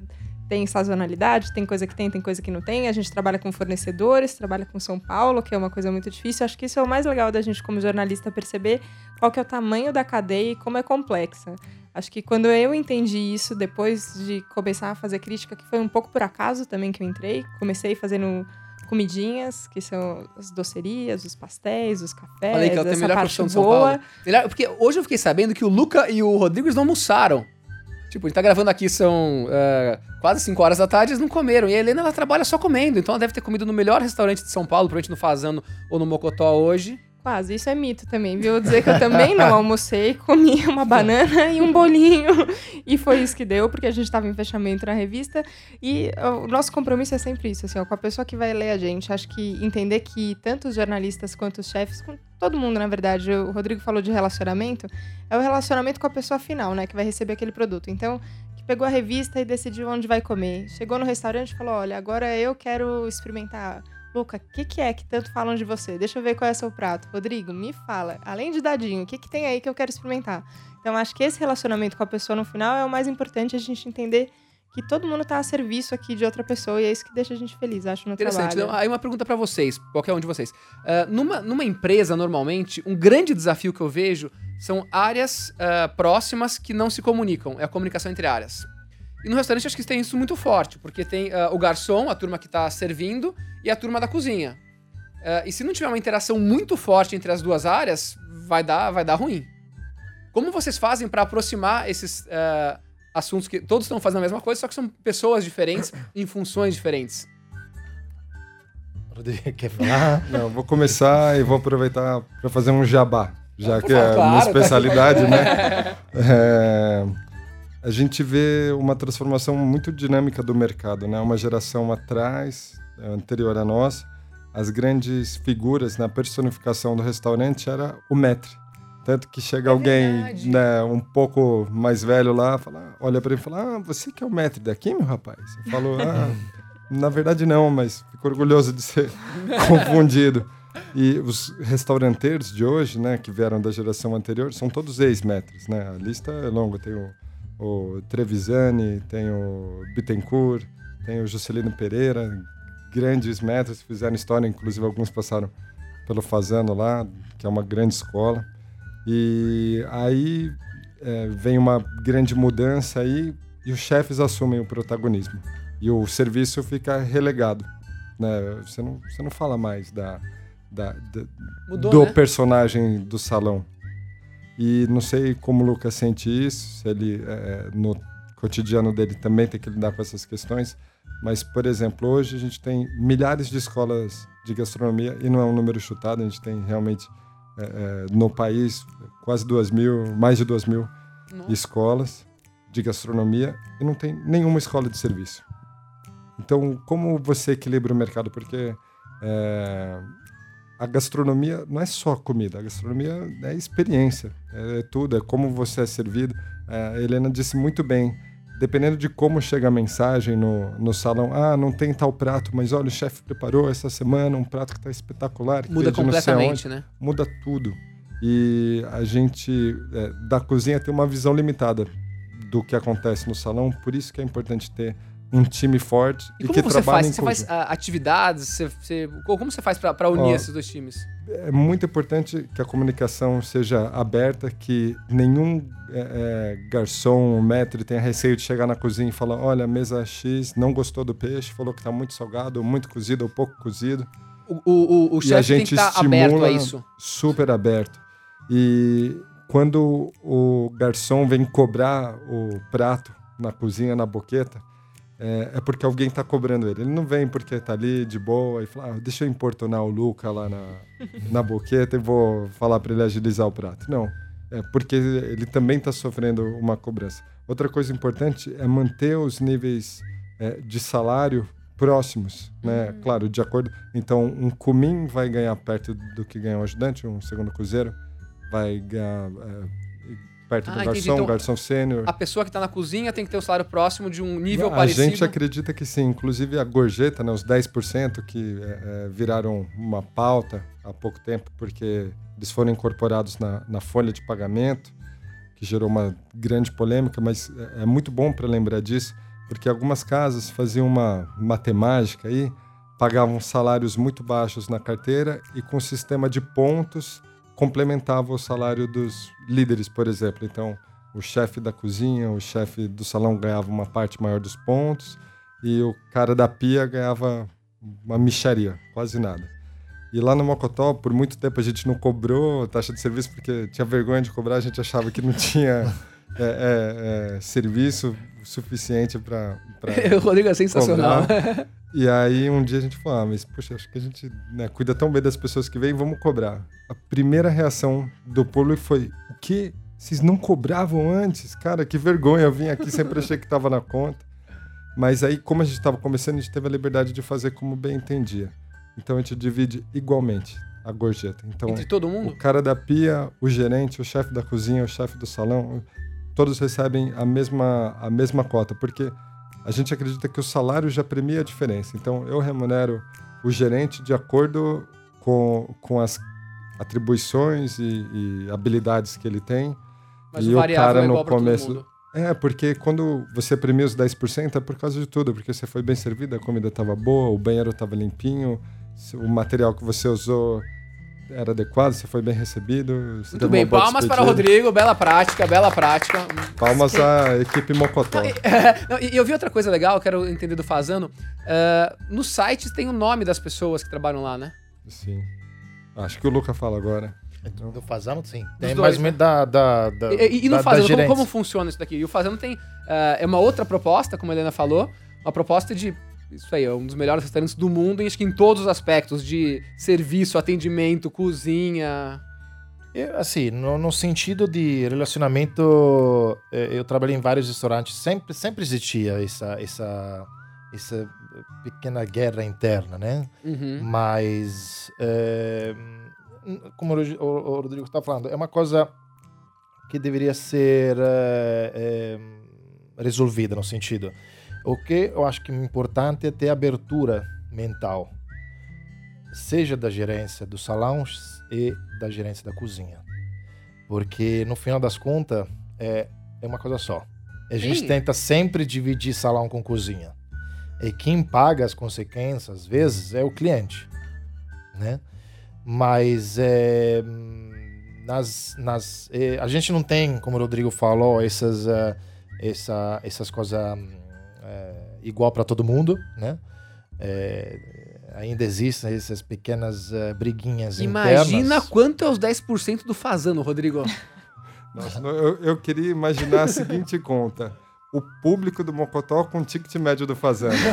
tem sazonalidade, tem coisa que tem, tem coisa que não tem. A gente trabalha com fornecedores, trabalha com São Paulo, que é uma coisa muito difícil. Acho que isso é o mais legal da gente, como jornalista, perceber qual que é o tamanho da cadeia e como é complexa. Acho que quando eu entendi isso, depois de começar a fazer crítica, que foi um pouco por acaso também que eu entrei, comecei fazendo comidinhas, que são as docerias, os pastéis, os cafés,
Falei que ela tem a melhor profissão de São Paulo. Melhor, porque hoje eu fiquei sabendo que o Luca e o Rodrigo eles não almoçaram. Tipo, a gente tá gravando aqui, são uh, quase 5 horas da tarde, eles não comeram. E a Helena, ela trabalha só comendo. Então ela deve ter comido no melhor restaurante de São Paulo, provavelmente no Fazano ou no Mocotó hoje.
Quase, isso é mito também, viu? Dizer que eu também não almocei, comi uma banana e um bolinho. E foi isso que deu, porque a gente estava em fechamento na revista. E o nosso compromisso é sempre isso, assim, ó, com a pessoa que vai ler a gente. Acho que entender que tanto os jornalistas quanto os chefes, com todo mundo, na verdade, o Rodrigo falou de relacionamento, é o relacionamento com a pessoa final, né? Que vai receber aquele produto. Então, que pegou a revista e decidiu onde vai comer. Chegou no restaurante e falou: olha, agora eu quero experimentar Luca, o que, que, é que tanto falam de você? Deixa eu ver qual é o seu prato. Rodrigo, me fala. Além de dadinho, o que, que tem aí que eu quero experimentar? Então, acho que esse relacionamento com a pessoa no final é o mais importante, a gente entender que todo mundo tá a serviço aqui de outra pessoa e é isso que deixa a gente feliz, acho, no
Interessante.
trabalho.
Então, aí uma pergunta pra vocês, qualquer um de vocês. Ah, numa, numa empresa, normalmente, um grande desafio que eu vejo são áreas ah, próximas que não se comunicam. É a comunicação entre áreas. E no restaurante acho que tem isso muito forte, porque tem ah, o garçom, a turma que tá servindo, e a turma da cozinha. Ah, e se não tiver uma interação muito forte entre as duas áreas, vai dar, vai dar ruim. Como vocês fazem pra aproximar esses ah, assuntos que todos estão fazendo a mesma coisa, só que são pessoas diferentes em funções diferentes?
Quer falar?
Não, vou começar e vou aproveitar para fazer um jabá, já que é
favor, claro,
minha
tá
especialidade, né? É, a gente vê uma transformação muito dinâmica do mercado, né? Uma geração atrás, anterior a nós, as grandes figuras na personificação do restaurante era o maître. Tanto que chega
É
alguém né, um pouco mais velho lá, fala, olha para ele e fala: Ah, você que é o maître daqui, meu rapaz? Eu falo: Ah, na verdade não, mas fico orgulhoso de ser confundido. E os restauranteiros de hoje, né, que vieram da geração anterior, são todos ex-maîtres, né? A lista é longa, tem o, o Trevisani, tem o Bittencourt, tem o Juscelino Pereira, grandes maîtres, fizeram história, inclusive alguns passaram pelo Fazano lá, que é uma grande escola. E aí é, vem uma grande mudança aí e os chefes assumem o protagonismo. E o serviço fica relegado. Né? Você, não, você não fala mais da, da, da-
Mudou,
do
né?
personagem do salão. E não sei como o Lucas sente isso, se ele é, no cotidiano dele também tem que lidar com essas questões. Mas, por exemplo, hoje a gente tem milhares de escolas de gastronomia e não é um número chutado, a gente tem realmente é, é, no país quase duas mil, mais de duas mil
Nossa.
escolas de gastronomia e não tem nenhuma escola de serviço. Então, como você equilibra o mercado? Porque é, a gastronomia não é só comida, a gastronomia é experiência, é, tudo, é como você é servido. É, a Helena disse muito bem, dependendo de como chega a mensagem no, no salão, ah, não tem tal prato, mas olha, o chefe preparou essa semana um prato que está espetacular. que
Muda completamente, né?
muda tudo. E a gente é, da cozinha tem uma visão limitada do que acontece no salão, por isso que é importante ter um time forte
E
e,
como
que
faz?
em
Você faz
conjunto.
ah, atividades? Você, você- co- como você faz pra unir
Ó,
esses dois times?
É muito importante que a comunicação seja aberta, que nenhum é, é, garçom, maître tenha receio de chegar na cozinha e falar, olha, a mesa X não gostou do peixe, falou que está muito salgado, ou muito cozido, ou pouco cozido.
O, o, o, chefe tem que estar aberto
estimula
a isso.
super aberto. E quando o garçom vem cobrar o prato na cozinha, na boqueta, é, é porque alguém está cobrando ele. Ele não vem porque está ali de boa e fala, ah, deixa eu importunar o Luca lá na, na boqueta e vou falar para ele agilizar o prato. Não, é porque ele também está sofrendo uma cobrança. Outra coisa importante é manter os níveis é, de salário próximos, né? Claro, de acordo. Então, um cumim vai ganhar perto do que ganha um ajudante, um segundo cozinheiro vai ganhar é, perto
Ah,
do
entendi.
garçom,
Então,
um garçom sênior.
A pessoa que tá na cozinha tem que ter o salário próximo de um nível
a
parecido.
gente acredita que sim. Inclusive a gorjeta, né, os 10% que é, é, viraram uma pauta há pouco tempo, porque eles foram incorporados na, na folha de pagamento, que gerou uma grande polêmica, mas é, é muito bom para lembrar disso, porque algumas casas faziam uma matemática aí, pagavam salários muito baixos na carteira e com sistema de pontos complementava o salário dos líderes, por exemplo. Então, o chefe da cozinha, o chefe do salão ganhava uma parte maior dos pontos e o cara da pia ganhava uma micharia, quase nada. E lá no Mocotó, por muito tempo a gente não cobrou taxa de serviço porque tinha vergonha de cobrar, a gente achava que não tinha é, é, é, serviço suficiente para
o Rodrigo é sensacional.
e aí um dia a gente falou, ah, mas poxa, acho que a gente né, cuida tão bem das pessoas que vêm, vamos cobrar. A primeira reação do público foi, o quê? Vocês não cobravam antes? Cara, que vergonha, eu vim aqui, sempre achei que estava na conta. Mas aí, como a gente estava começando, a gente teve a liberdade de fazer como bem entendia. Então a gente divide igualmente a gorjeta. Então,
Entre todo
o
mundo?
cara da pia, o gerente, o chefe da cozinha, o chefe do salão, todos recebem a mesma, a mesma cota, porque a gente acredita que o salário já premia a diferença. Então, eu remunero o gerente de acordo com, com as atribuições e, e habilidades que ele tem.
Mas
e
o
o cara
é
no começo-. É, porque quando você premia os 10% é por causa de tudo, porque você foi bem servido, a comida estava boa, o banheiro estava limpinho, o material que você usou era adequado, você foi bem recebido.
Muito bem, palmas para o Rodrigo, bela prática, bela prática.
Palmas à equipe Mocotó.
e, eu vi outra coisa legal, quero entender do Fazano. Uh, no site tem o nome das pessoas que trabalham lá, né?
Sim. Acho que o Luca fala agora.
Do Fazano, sim. Tem mais né? da, da, da.
E, e no da, Fazano, como, como, funciona isso daqui? E o Fazano tem. Uh, é uma outra proposta, como a Helena falou, uma proposta de isso aí, é um dos melhores restaurantes do mundo, acho que em todos os aspectos, de serviço, atendimento, cozinha.
Eu, assim, no, no, sentido de relacionamento, é, eu trabalhei em vários restaurantes, sempre, sempre existia essa, essa, essa pequena guerra interna, né? Uhum. Mas, é, como o Rodrigo está falando, é uma coisa que deveria ser é, é, resolvida no sentido o que eu acho que é importante é ter abertura mental, seja da gerência dos salões e da gerência da cozinha. Porque no final das contas é, é uma coisa só. A gente Sim. tenta sempre dividir salão com cozinha. E quem paga as consequências, às vezes, é o cliente. Né? Mas é, nas, nas, é, a gente não tem, como o Rodrigo falou, essas, uh, essa, essas coisas é, igual para todo mundo, né? É, ainda existem essas pequenas uh, briguinhas
Imagina
internas.
quanto é os 10% do Fazano, Rodrigo.
Nossa, eu, eu, queria imaginar a seguinte conta. O público do Mocotó com o ticket médio do Fazano.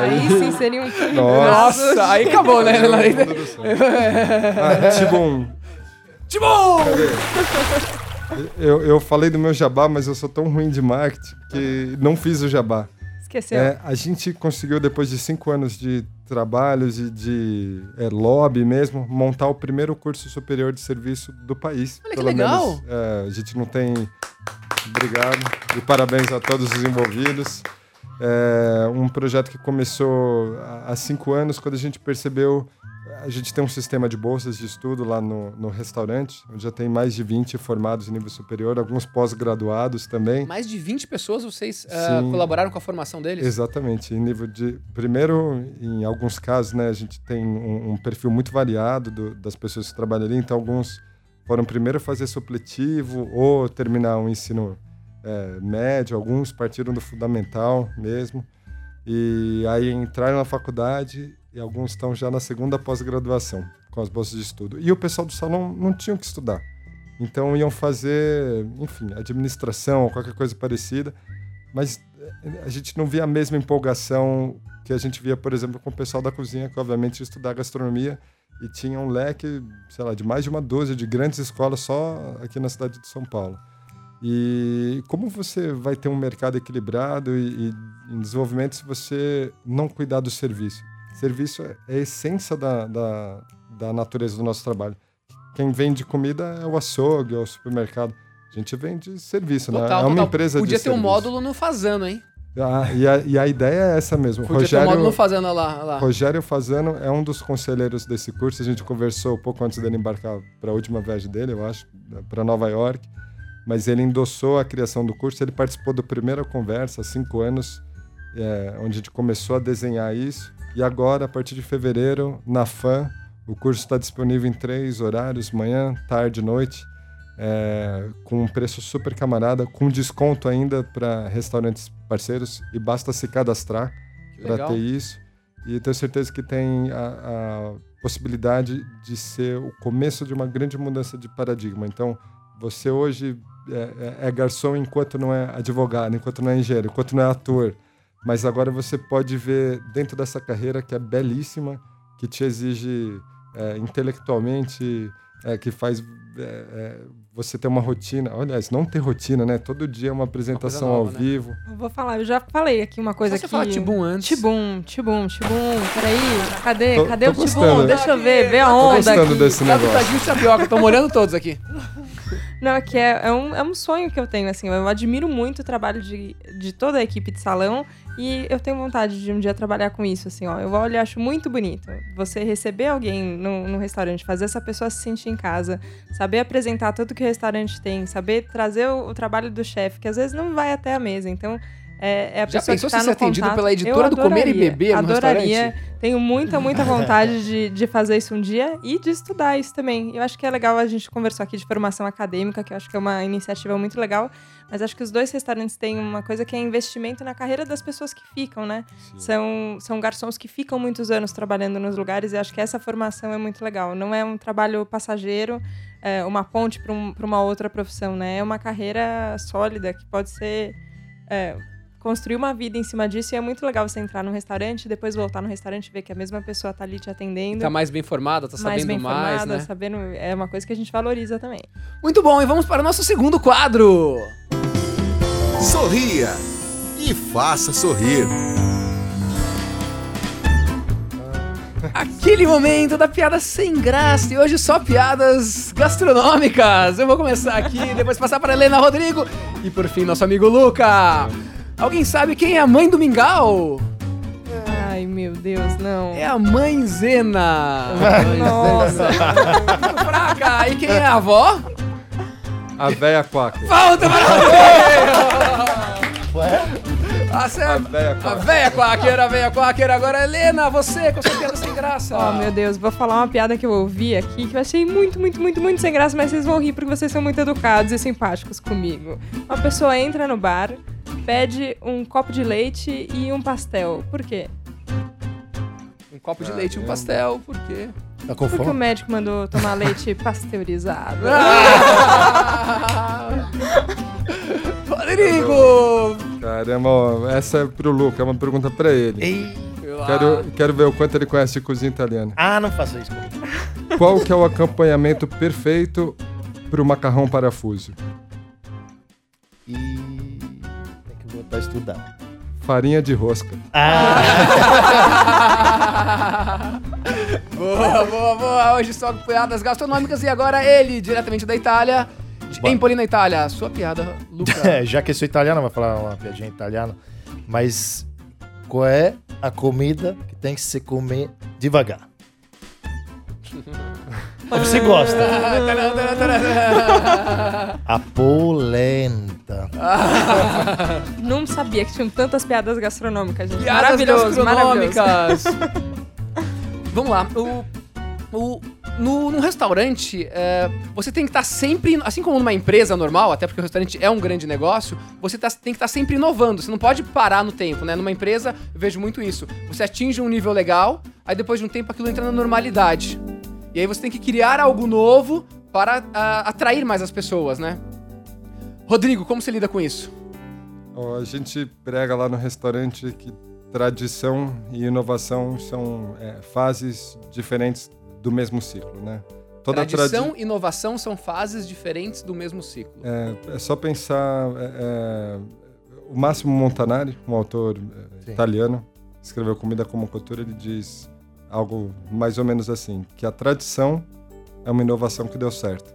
aí sim seria um...
Nossa, Nossa aí acabou, né?
ah, Tibum.
Tibum!
Eu, eu falei do meu jabá, mas eu sou tão ruim de marketing que não fiz o jabá.
Esqueceu.
É, a gente conseguiu, depois de cinco anos de trabalhos e de é, lobby mesmo, montar o primeiro curso superior de serviço do país.
Olha que legal! Menos,
é, a gente não tem. Obrigado. E parabéns a todos os envolvidos. É um projeto que começou há cinco anos, quando a gente percebeu a gente tem um sistema de bolsas de estudo lá no, no restaurante, onde já tem mais de 20 formados em nível superior, alguns pós-graduados também.
Mais de 20 pessoas vocês uh, colaboraram com a formação deles?
Exatamente. Em nível de. Primeiro, em alguns casos, né, a gente tem um, um perfil muito variado do, das pessoas que trabalham ali, então alguns foram primeiro fazer supletivo ou terminar um ensino é, médio, alguns partiram do fundamental mesmo. E aí entraram na faculdade e alguns estão já na segunda pós-graduação com as bolsas de estudo. E o pessoal do salão não tinham que estudar. Então iam fazer, enfim, administração qualquer coisa parecida, mas eh, a gente não via a mesma empolgação que a gente via, por exemplo, com o pessoal da cozinha, que obviamente ia estudar gastronomia e tinha um leque, sei lá, de mais de uma dúzia de grandes escolas só aqui na cidade de São Paulo. E como você vai ter um mercado equilibrado e, e em desenvolvimento se você não cuidar do serviço? Serviço é a essência da, da, da natureza do nosso trabalho. Quem vende comida é o açougue, é o supermercado. A gente vende serviço, total, né? É uma total. empresa
Podia
de
ter serviço. um módulo no Fazano, hein?
Ah, e, a, e, a, ideia é essa mesmo.
Podia Rogério, ter um módulo Fazano lá, lá.
Rogério Fazano é um dos conselheiros desse curso. A gente conversou um pouco antes dele embarcar para a última viagem dele, eu acho, para Nova York. Mas ele endossou a criação do curso. Ele participou da primeira conversa há cinco anos, é, onde a gente começou a desenhar isso. E agora, a partir de fevereiro, na FAM, o curso está disponível em três horários, manhã, tarde, noite, é, com um preço super camarada, com desconto ainda para restaurantes parceiros, e basta se cadastrar para ter isso. E tenho certeza que tem a, a, possibilidade de ser o começo de uma grande mudança de paradigma. Então, você hoje é, é, é garçom enquanto não é advogado, enquanto não é engenheiro, enquanto não é ator mas agora você pode ver dentro dessa carreira que é belíssima, que te exige é, intelectualmente, é, que faz é, é você ter uma rotina. Aliás, não ter rotina, né? Todo dia é uma apresentação uma nova, ao né? vivo.
Eu vou falar, eu já falei aqui uma coisa Só
aqui. Você fala Tibum antes.
Tibum, Tibum, Tibum. Peraí, cadê? Tô, cadê tô o Tibum? Deixa eu ver, ver a onda. Tô
gostando
aqui.
desse negócio.
Tá de tapioca, tô molhando todos aqui.
Não, é que é, é, um, é um sonho que eu tenho, assim. Eu admiro muito o trabalho de, de toda a equipe de salão E eu tenho vontade de um dia trabalhar com isso, assim, ó. Eu olho e acho muito bonito. Você receber alguém no, no restaurante, fazer essa pessoa se sentir em casa, saber apresentar tudo que o restaurante tem, saber trazer o, o trabalho do chefe, que às vezes não vai até a mesa. Então, é, é a
Já
pessoa
pensou
que tá
se ser atendido
contato.
pela editora
Eu
do Comer e Beber no
Adoraria.
restaurante?
Tenho muita, muita vontade de, de fazer isso um dia e de estudar isso também. Eu acho que é legal, a gente conversou aqui de formação acadêmica, que eu acho que é uma iniciativa muito legal, mas acho que os dois restaurantes têm uma coisa que é investimento na carreira das pessoas que ficam, né? São, são garçons que ficam muitos anos trabalhando nos lugares e acho que essa formação é muito legal. Não é um trabalho passageiro, é uma ponte para um, uma outra profissão, né? É uma carreira sólida que pode ser. é, construir uma vida em cima disso e é muito legal você entrar num restaurante, depois voltar no restaurante e ver que a mesma pessoa tá ali te atendendo.
Tá mais bem formada, tá
mais
sabendo
bem
mais,
formada,
né?
sabendo. É uma coisa que a gente valoriza também.
Muito bom, e vamos para o nosso segundo quadro.
Sorria e faça sorrir.
Aquele momento da piada sem graça. E hoje só piadas gastronômicas. Eu vou começar aqui, depois passar para Helena Rodrigo. E por fim, nosso amigo Luca. Alguém sabe quem é a mãe do Mingau?
Ai, meu Deus, não.
É a mãe Zena.
Nossa.
Muito fraca. E quem é a avó?
A véia quaca.
Falta para
Ué?
A,
A véia
a
quaca.
véia quaqueira, a véia quaqueira. Agora, Helena, você com sua piada sem graça.
Oh, meu Deus, vou falar uma piada que eu ouvi aqui que eu achei muito, muito, muito, muito sem graça, mas vocês vão rir porque vocês são muito educados e simpáticos comigo. Uma pessoa entra no bar, pede um copo de leite e um pastel. Por quê?
Um copo de leite e um pastel, por quê?
Tá com
Porque o médico mandou tomar leite pasteurizado.
Rodrigo!
Caramba, ó, essa é pro Luca, é uma pergunta pra ele.
Ei.
Quero, quero ver o quanto ele conhece de cozinha italiana.
Ah, não faça isso comigo.
Qual que é o acompanhamento perfeito pro macarrão parafuso?
E estudar.
Farinha de rosca.
boa, boa, boa. Hoje só piadas gastronômicas e agora ele, diretamente da Itália, de
Bora.
Empoli na Itália. Sua piada, Luca.
É, já que eu sou italiano, vou falar uma piadinha italiana. Mas qual é a comida que tem que se comer devagar? Mas você gosta? A polenta.
Não sabia que tinham tantas piadas gastronômicas, gente.
Piadas
maravilhoso, maravilhoso.
gastronômicas. Vamos lá. O, o, no, num restaurante, é, você tem que estar sempre, assim como numa empresa normal, até porque o restaurante é um grande negócio, você tá- tem que estar sempre inovando. Você não pode parar no tempo, né? Numa empresa, eu vejo muito isso. Você atinge um nível legal, aí depois de um tempo aquilo entra na normalidade. E aí você tem que criar algo novo para ah, atrair mais as pessoas, né? Rodrigo, como você lida com isso?
Ó, a gente prega lá no restaurante que tradição e inovação são é, fases diferentes do mesmo ciclo, né? Toda
Tradição
tradi-
e inovação são fases diferentes do mesmo ciclo.
É, é só pensar. é, é, o Máximo Montanari, um autor é,
Sim.
italiano, escreveu Comida como Cultura, ele diz algo mais ou menos assim: que a tradição é uma inovação que deu certo.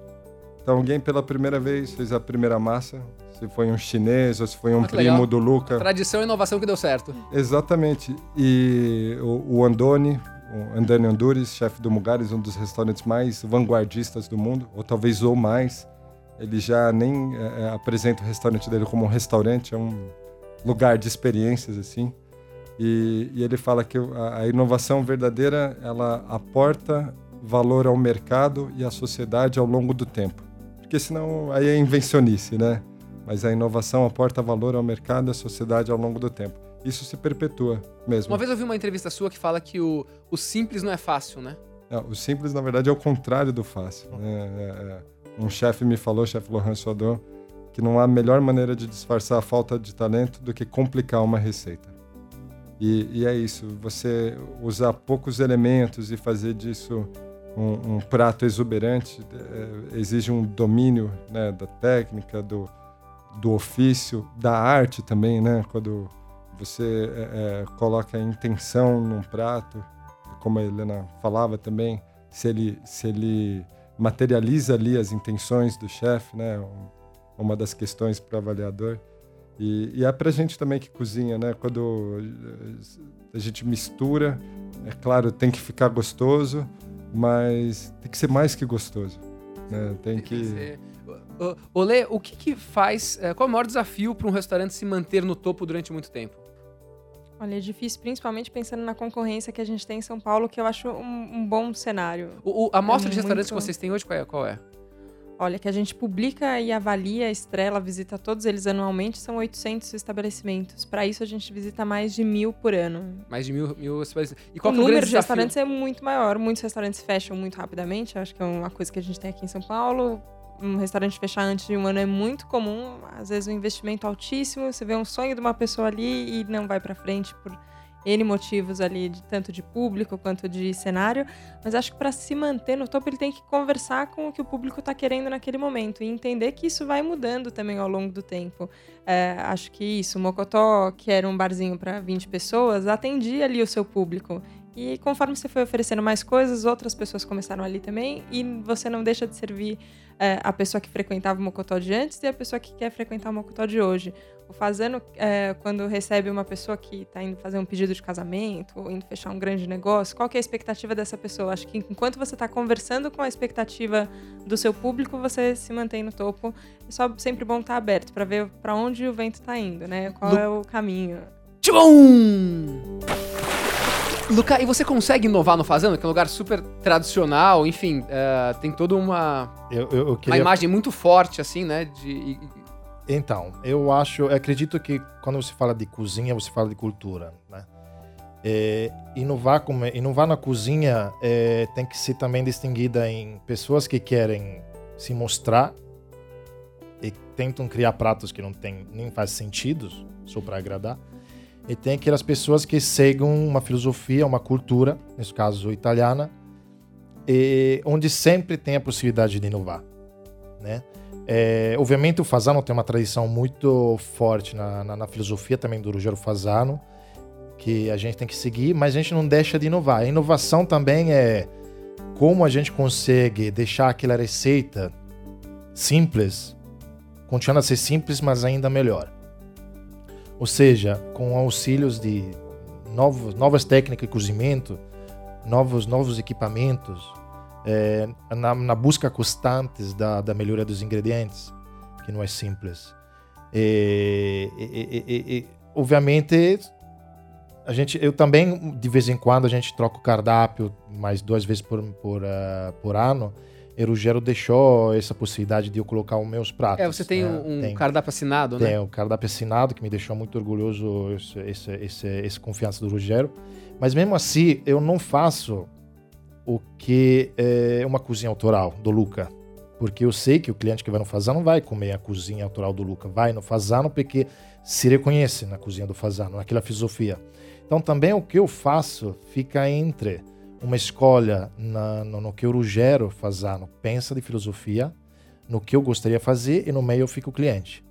Então, alguém pela primeira vez fez a primeira massa, se foi um chinês ou se foi um
Ah,
primo
legal.
do Luca.
Tradição e inovação que deu certo.
Exatamente. E o, o Andoni, o Andoni Anduris, chefe do Mugares, um dos restaurantes mais vanguardistas do mundo, ou talvez ou mais, ele já nem é, apresenta o restaurante dele como um restaurante, é um lugar de experiências, assim. E, e ele fala que a, a inovação verdadeira, ela aporta valor ao mercado e à sociedade ao longo do tempo. Porque senão aí é invencionice, né? Mas a inovação aporta valor ao mercado e à sociedade ao longo do tempo. Isso se perpetua mesmo.
Uma vez eu vi uma entrevista sua que fala que o, o simples não é fácil, né?
É, o simples, na verdade, é o contrário do fácil. né? É, é, um chefe me falou, chefe Laurent Sodor, que não há melhor maneira de disfarçar a falta de talento do que complicar uma receita. E, e é isso, você usar poucos elementos e fazer disso um, um prato exuberante é, exige um domínio né, da técnica, do, do ofício, da arte também, né? Quando você é, coloca a intenção num prato, como a Helena falava também, se ele, se ele materializa ali as intenções do chefe, né? Um- uma das questões para o avaliador. E, e é pra gente também que cozinha, né? Quando a gente mistura, é claro, tem que ficar gostoso, mas tem que ser mais que gostoso. Né? Tem que.
Olê, o que, que faz. Eh, qual é o maior desafio para um restaurante se manter no topo durante muito tempo?
Olha, é difícil, principalmente pensando na concorrência que a gente tem em São Paulo, que eu acho um, um bom cenário.
O, o, a amostra é de restaurantes muito... que vocês têm hoje, qual é? Qual é?
Olha, que a gente publica e avalia, estrela, visita todos eles anualmente, são 800 estabelecimentos. Para isso, a gente visita mais de mil por ano.
Mais de mil, mil estabelecimentos. E qual
o
é o
número
de
desafio? restaurantes é muito maior. Muitos restaurantes fecham muito rapidamente. Acho que é uma coisa que a gente tem aqui em São Paulo. Um restaurante fechar antes de um ano é muito comum. Às vezes, um investimento altíssimo. Você vê um sonho de uma pessoa ali e não vai para frente por N motivos ali, de, tanto de público quanto de cenário, mas acho que para se manter no topo ele tem que conversar com o que o público está querendo naquele momento e entender que isso vai mudando também ao longo do tempo. É, acho que isso, Mocotó, que era um barzinho para 20 pessoas, atendia ali o seu público. E conforme você foi oferecendo mais coisas, outras pessoas começaram ali também, e você não deixa de servir é, a pessoa que frequentava o Mocotó de antes e a pessoa que quer frequentar o Mocotó de hoje. O fazendo, é, quando recebe uma pessoa que está indo fazer um pedido de casamento, ou indo fechar um grande negócio, qual é a expectativa dessa pessoa? Acho que enquanto você está conversando com a expectativa do seu público, você se mantém no topo. É só sempre bom estar tá aberto para ver para onde o vento está indo, né? Qual do... é o caminho.
Tchum! Luca, e você consegue inovar no Fazenda, que é um lugar super tradicional, enfim, uh, tem toda uma,
eu, eu, eu
queria... uma imagem muito forte, assim, né? De,
então, eu acho, eu acredito que quando você fala de cozinha, você fala de cultura, né? É, inovar, como, inovar na cozinha é, tem que ser também distinguida em pessoas que querem se mostrar e tentam criar pratos que não tem nem faz sentido só para agradar e tem aquelas pessoas que seguem uma filosofia, uma cultura, nesse caso italiana, e onde sempre tem a possibilidade de inovar, né? É, obviamente o Fasano tem uma tradição muito forte na, na, na, filosofia também do Rogério Fasano, que a gente tem que seguir, mas a gente não deixa de inovar. A inovação também é como a gente consegue deixar aquela receita simples, continuando a ser simples, mas ainda melhor. Ou seja, com auxílios de novos, novas técnicas de cozimento, novos, novos equipamentos, é, na, na, busca constantes da, da melhoria dos ingredientes, que não é simples. E, e, e, obviamente, a gente, eu também, de vez em quando, a gente troca o cardápio mais duas vezes por, por, uh, por ano. E o Ruggiero deixou essa possibilidade de eu colocar os meus pratos.
É, você tem né? um tem, cardápio assinado,
né?
Tem
um cardápio assinado que me deixou muito orgulhoso esse, esse, esse, esse confiança do Ruggiero. Mas mesmo assim, eu não faço o que é uma cozinha autoral do Luca. Porque eu sei que o cliente que vai no Fazano vai comer a cozinha autoral do Luca. Vai no Fazano porque se reconhece na cozinha do Fazano, naquela filosofia. Então também o que eu faço fica entre uma escolha na, no, no, que o Ruggiero Fazano pensa de filosofia, no que eu gostaria de fazer e no meio fica o cliente.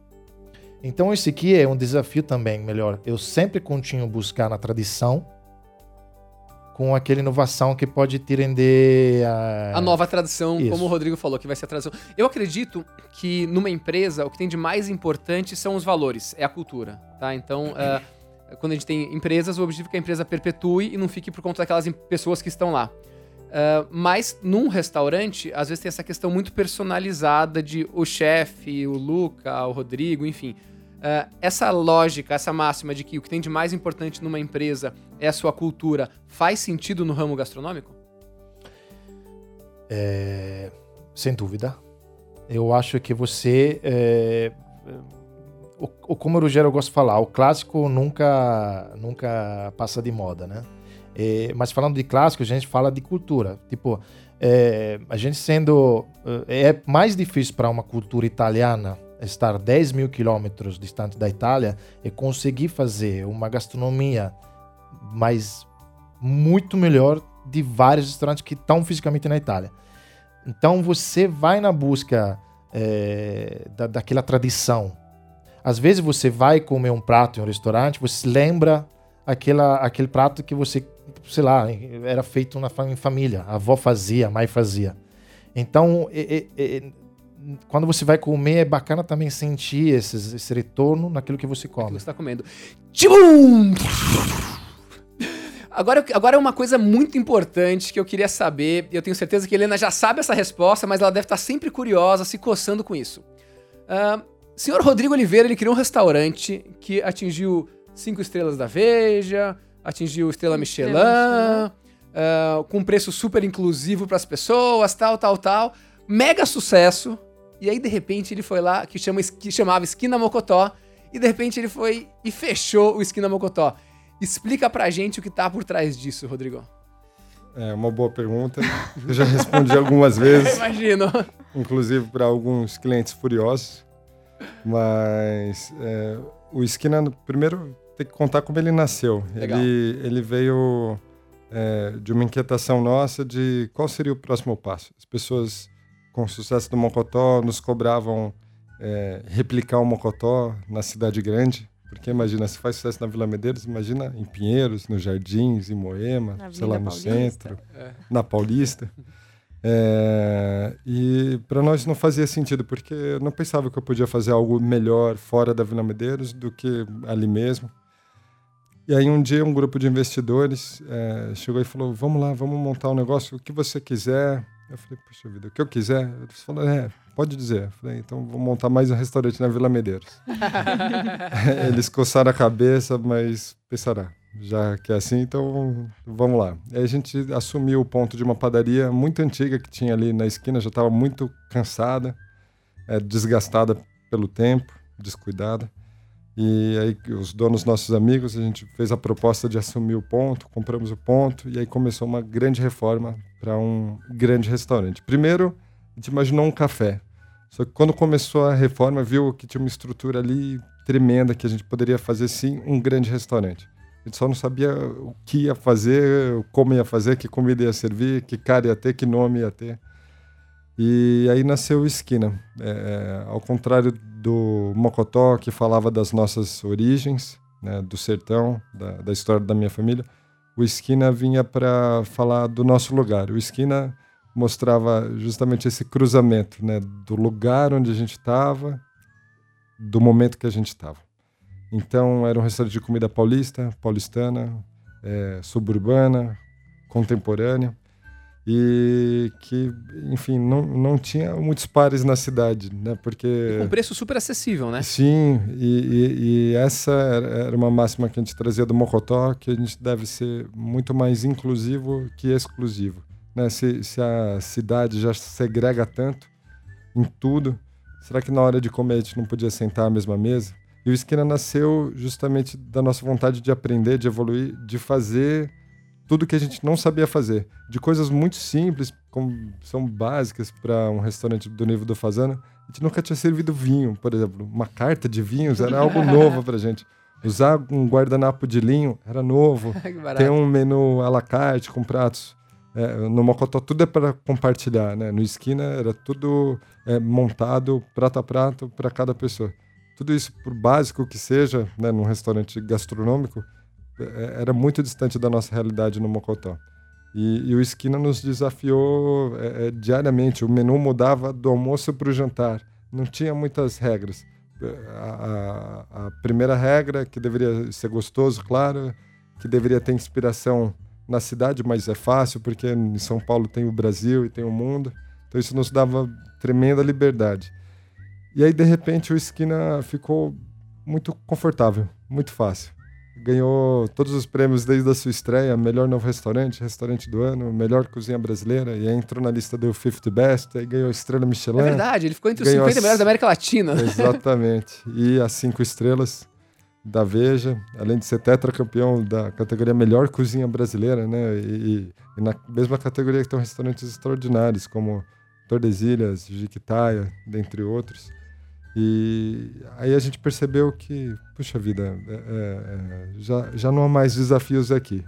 Então esse aqui é um desafio também, melhor, eu sempre continuo buscar na tradição com aquela inovação que pode te render
a... a nova tradição, Isso. como o Rodrigo falou, que vai ser a tradição. Eu acredito que numa empresa o que tem de mais importante são os valores, é a cultura, tá? Então, uh, quando a gente tem empresas, o objetivo é que a empresa perpetue e não fique por conta daquelas pessoas que estão lá. Uh, mas num restaurante, às vezes tem essa questão muito personalizada de o chefe, o Luca, o Rodrigo, enfim. Uh, essa lógica, essa máxima de que o que tem de mais importante numa empresa é a sua cultura, faz sentido no ramo gastronômico?
É, sem dúvida. Eu acho que você é, o, o, como o Rogério gosta de falar, o clássico nunca, nunca passa de moda, né? É, mas falando de clássico, a gente fala de cultura. Tipo, é, a gente sendo. É, é mais difícil para uma cultura italiana estar 10 mil quilômetros distante da Itália e conseguir fazer uma gastronomia mais muito melhor de vários restaurantes que estão fisicamente na Itália. Então você vai na busca é, da, daquela tradição às vezes você vai comer um prato em um restaurante, você lembra aquela, aquele prato que você, sei lá, era feito na, em família. A avó fazia, a mãe fazia. Então, quando você vai comer, é bacana também sentir esses, esse retorno naquilo que você come.
Que você está comendo. Tchum! Agora, agora é uma coisa muito importante que eu queria saber. Eu tenho certeza que a Helena já sabe essa resposta, mas ela deve estar sempre curiosa, se coçando com isso. Uh, senhor Rodrigo Oliveira, ele criou um restaurante que atingiu cinco estrelas da Veja, atingiu estrela Michelin, Michelin. Uh, com preço super inclusivo para as pessoas, tal, tal, tal. Mega sucesso. E aí, de repente, ele foi lá, que, chama, que chamava Esquina Mocotó, e de repente ele foi e fechou o Esquina Mocotó. Explica pra gente o que tá por trás disso, Rodrigo.
É uma boa pergunta. Eu já respondi algumas vezes.
Imagino.
Inclusive para alguns clientes furiosos. Mas é, o Esquina, primeiro, tem que contar como ele nasceu. Ele, ele veio é, de uma inquietação nossa de qual seria o próximo passo. As pessoas com o sucesso do Mocotó nos cobravam é, replicar o Mocotó na cidade grande. Porque imagina, se faz sucesso na Vila Medeiros, imagina em Pinheiros, nos Jardins, em Moema, na sei lá, no Paulista. centro, é. na Paulista. É, e para nós não fazia sentido, porque eu não pensava que eu podia fazer algo melhor fora da Vila Medeiros do que ali mesmo. E aí um dia um grupo de investidores é, chegou e falou: vamos lá, vamos montar um negócio, o que você quiser. Eu falei, poxa vida, o que eu quiser? Eles falaram, é, pode dizer. Eu falei, então vou montar mais um restaurante na Vila Medeiros. Eles coçaram a cabeça, mas pensaram, já que é assim, então vamos lá. A gente assumiu o ponto de uma padaria muito antiga que tinha ali na esquina, já estava muito cansada, é, desgastada pelo tempo, descuidada. E aí os donos nossos amigos, a gente fez a proposta de assumir o ponto, compramos o ponto e aí começou uma grande reforma para um grande restaurante. Primeiro, a gente imaginou um café. Só que quando começou a reforma, viu que tinha uma estrutura ali tremenda que a gente poderia fazer sim um grande restaurante. Gente só não sabia o que ia fazer, como ia fazer, que comida ia servir, que cara ia ter, que nome ia ter. E aí nasceu o Esquina. É, ao contrário do Mocotó, que falava das nossas origens, né, do sertão, da, da, história da minha família, o Esquina vinha para falar do nosso lugar. O Esquina mostrava justamente esse cruzamento né, do lugar onde a gente estava, do momento que a gente estava. Então, era um restaurante de comida paulista, paulistana, é, suburbana, contemporânea e que, enfim, não, não tinha muitos pares na cidade, né? Porque...
Com preço super acessível, né?
Sim, e, e, e, essa era uma máxima que a gente trazia do Mocotó, que a gente deve ser muito mais inclusivo que exclusivo. Né? Se, se a cidade já segrega tanto em tudo, será que na hora de comer a gente não podia sentar à mesma mesa? E o Esquina nasceu justamente da nossa vontade de aprender, de evoluir, de fazer tudo que a gente não sabia fazer. De coisas muito simples, como são básicas para um restaurante do nível do Fazana. A gente nunca tinha servido vinho, por exemplo. Uma carta de vinhos era algo novo para gente. Usar um guardanapo de linho era novo. Ter um menu à la carte com pratos. É, no Mocotó tudo é para compartilhar, né? No Esquina era tudo é, montado prato a prato para cada pessoa. Tudo isso, por básico que seja, né, num restaurante gastronômico, é, era muito distante da nossa realidade no Mocotó. E, e o Esquina nos desafiou é, é, diariamente. O menu mudava do almoço para o jantar. Não tinha muitas regras. A, a, a, primeira regra, que deveria ser gostoso, claro, que deveria ter inspiração na cidade, mas é fácil, porque em São Paulo tem o Brasil e tem o mundo. Então isso nos dava tremenda liberdade. E aí, de repente, o Esquina ficou muito confortável, muito fácil ganhou todos os prêmios desde a sua estreia, melhor novo restaurante, restaurante do ano, melhor cozinha brasileira, e aí entrou na lista do 50 Best, aí ganhou estrela Michelin. É
verdade, ele ficou entre os 50 as... melhores da América Latina.
Exatamente. E as cinco estrelas da Veja, além de ser tetracampeão da categoria melhor cozinha brasileira, né? E, e, na mesma categoria que tem restaurantes extraordinários, como Tordesilhas, Jiquitaia, dentre outros. E aí a gente percebeu que, puxa vida, é, é, é, já, já não há mais desafios aqui.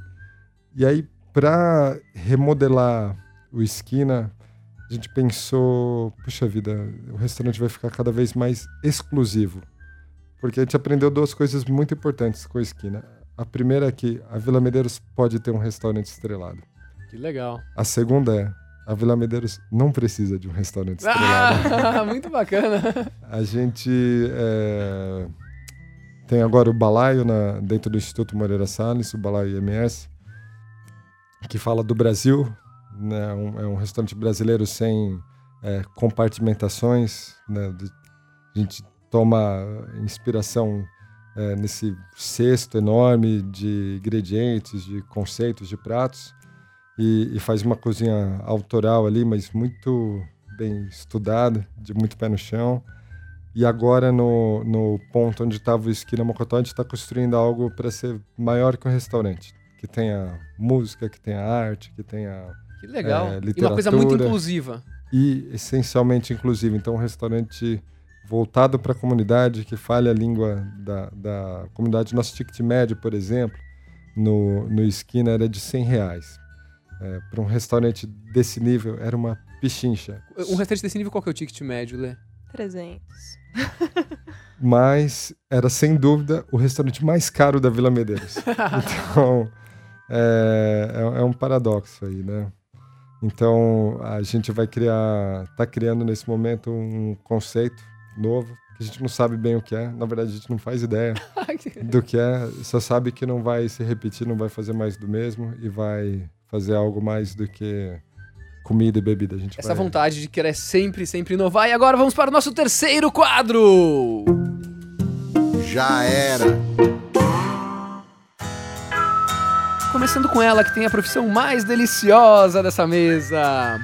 E aí, para remodelar o Esquina, a gente pensou, puxa vida, o restaurante vai ficar cada vez mais exclusivo. Porque a gente aprendeu duas coisas muito importantes com a Esquina. A primeira é que a Vila Medeiros pode ter um restaurante estrelado.
Que legal.
A segunda é, a Vila Medeiros não precisa de um restaurante estrelado.
Ah, muito bacana.
A gente é, tem agora o balaio na, dentro do Instituto Moreira Salles, o balaio IMS, que fala do Brasil. Né, um, é um restaurante brasileiro sem é, compartimentações. Né, de, a gente toma inspiração é, nesse cesto enorme de ingredientes, de conceitos, de pratos e, e, faz uma cozinha autoral ali, mas muito bem estudada, de muito pé no chão. E agora, no, no ponto onde estava o Esquina Mocotó, a gente está construindo algo para ser maior que um restaurante. Que tenha música, que tenha arte, que tenha.
Que legal. É, e uma coisa muito inclusiva.
E essencialmente inclusiva. Então, um restaurante voltado para a comunidade, que fale a língua da, da comunidade. Nosso ticket médio, por exemplo, no, no Esquina era de 100 reais é, para um restaurante desse nível era uma pichincha.
Um restaurante desse nível, qual que é o ticket médio, Lê?
300.
Mas era sem dúvida o restaurante mais caro da Vila Medeiros. então é, é, é, um paradoxo aí, né? Então a gente vai criar, está criando nesse momento um conceito novo que a gente não sabe bem o que é. Na verdade a gente não faz ideia do que é. Só sabe que não vai se repetir, não vai fazer mais do mesmo e vai fazer algo mais do que comida e bebida. A gente
Essa
vai...
vontade de querer sempre, sempre inovar. E agora vamos para o nosso terceiro quadro!
Já era!
Começando com ela, que tem a profissão mais deliciosa dessa mesa.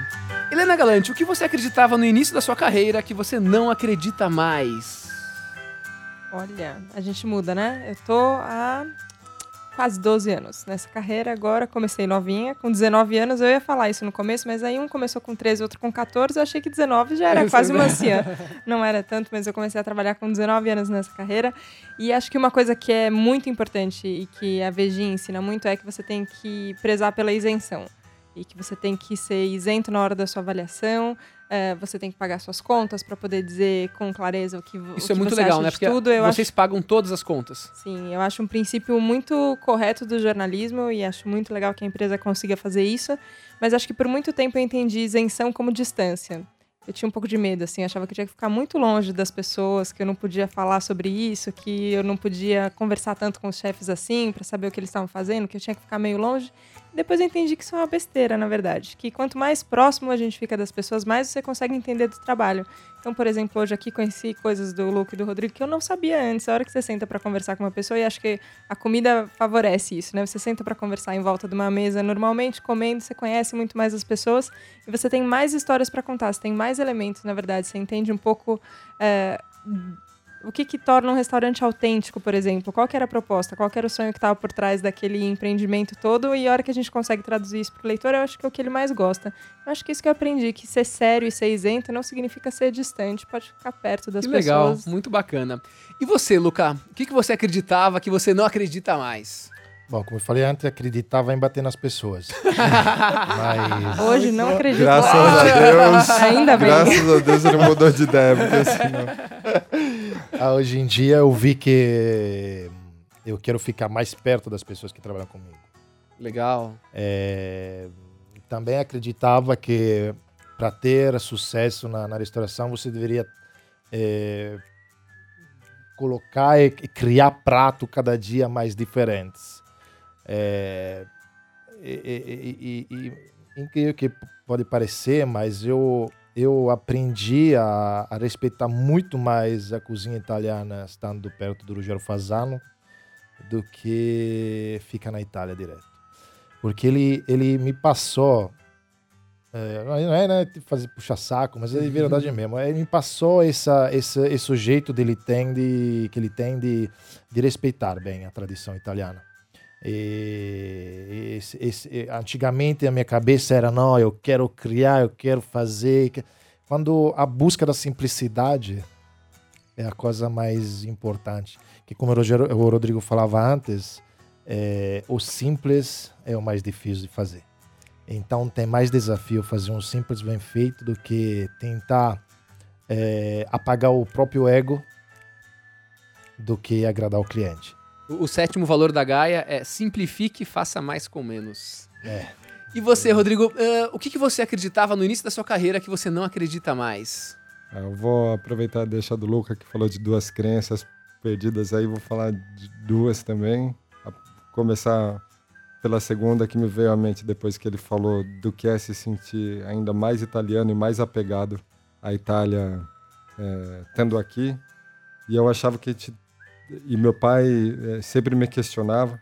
Helena Galante, o que você acreditava no início da sua carreira que você não acredita mais?
Olha, a gente muda, né? Eu tô há quase 12 anos nessa carreira. Agora comecei novinha, com 19 anos. Eu ia falar isso no começo, mas aí um começou com 13, outro com 14. Eu achei que 19 já era quase uma anciã. Não era tanto, mas eu comecei a trabalhar com 19 anos nessa carreira. E acho que uma coisa que é muito importante e que a VG ensina muito é que você tem que prezar pela isenção. E que você tem que ser isento na hora da sua avaliação, é, você tem que pagar suas contas para poder dizer com clareza o que
Isso
o
é muito legal, né? Porque
tudo.
Eu vocês acho... pagam todas as contas.
Sim, eu acho um princípio muito correto do jornalismo e acho muito legal que a empresa consiga fazer isso. Mas acho que por muito tempo eu entendi isenção como distância. Eu tinha um pouco de medo, assim, achava que eu tinha que ficar muito longe das pessoas, que eu não podia falar sobre isso, que eu não podia conversar tanto com os chefes assim, para saber o que eles estavam fazendo, que eu tinha que ficar meio longe. Depois eu entendi que isso é uma besteira, na verdade. Que quanto mais próximo a gente fica das pessoas, mais você consegue entender do trabalho. Então, por exemplo, hoje aqui conheci coisas do Luke e do Rodrigo que eu não sabia antes. A hora que você senta para conversar com uma pessoa, e acho que a comida favorece isso, né? Você senta para conversar em volta de uma mesa, normalmente comendo, você conhece muito mais as pessoas e você tem mais histórias para contar, você tem mais elementos, na verdade. Você entende um pouco. É, o que, que torna um restaurante autêntico, por exemplo? Qual era a proposta? Qual era o sonho que estava por trás daquele empreendimento todo? E a hora que a gente consegue traduzir isso para o leitor, eu acho que é o que ele mais gosta. Eu acho que é isso que eu aprendi, que ser sério e ser isento não significa ser distante, pode ficar perto das
que
pessoas.
legal, muito bacana. E você, Luca? O que, que você acreditava que você não acredita mais?
Bom, como eu falei antes, acreditava em bater nas pessoas.
Mas... Hoje não acredito.
Graças a Deus.
Ainda bem.
Graças a Deus ele mudou de ideia. Porque assim,
ah, hoje em dia eu vi que eu quero ficar mais perto das pessoas que trabalham comigo.
Legal.
É, também acreditava que para ter sucesso na, na, restauração você deveria é, colocar e criar prato cada dia mais diferentes. É, e, e, e, incrível que pode parecer, mas eu, eu aprendi a, a, respeitar muito mais a cozinha italiana estando perto do Ruggero Fasano do que ficar na Itália direto. Porque ele, ele me passou. É, não é né, fazer puxar saco, mas é de verdade mesmo. Ele me passou essa, essa, esse jeito dele tem de, que ele tem de, de respeitar bem a tradição italiana. E, antigamente a minha cabeça era não, eu quero criar, eu quero fazer. Quando a busca da simplicidade é a coisa mais importante. Que como o Rodrigo falava antes, é, o simples é o mais difícil de fazer. Então tem mais desafio fazer um simples bem feito do que tentar é, apagar o próprio ego do que agradar o cliente.
O, o sétimo valor da Gaia é simplifique e faça mais com menos.
É.
E você, Rodrigo, uh, o que, que você acreditava no início da sua carreira que você não acredita mais?
É, eu vou aproveitar e deixar do Luca que falou de duas crenças perdidas aí, vou falar de duas também. A começar pela segunda que me veio à mente depois que ele falou do que é se sentir ainda mais italiano e mais apegado à Itália é, tendo aqui. E eu achava que e meu pai é, sempre me questionava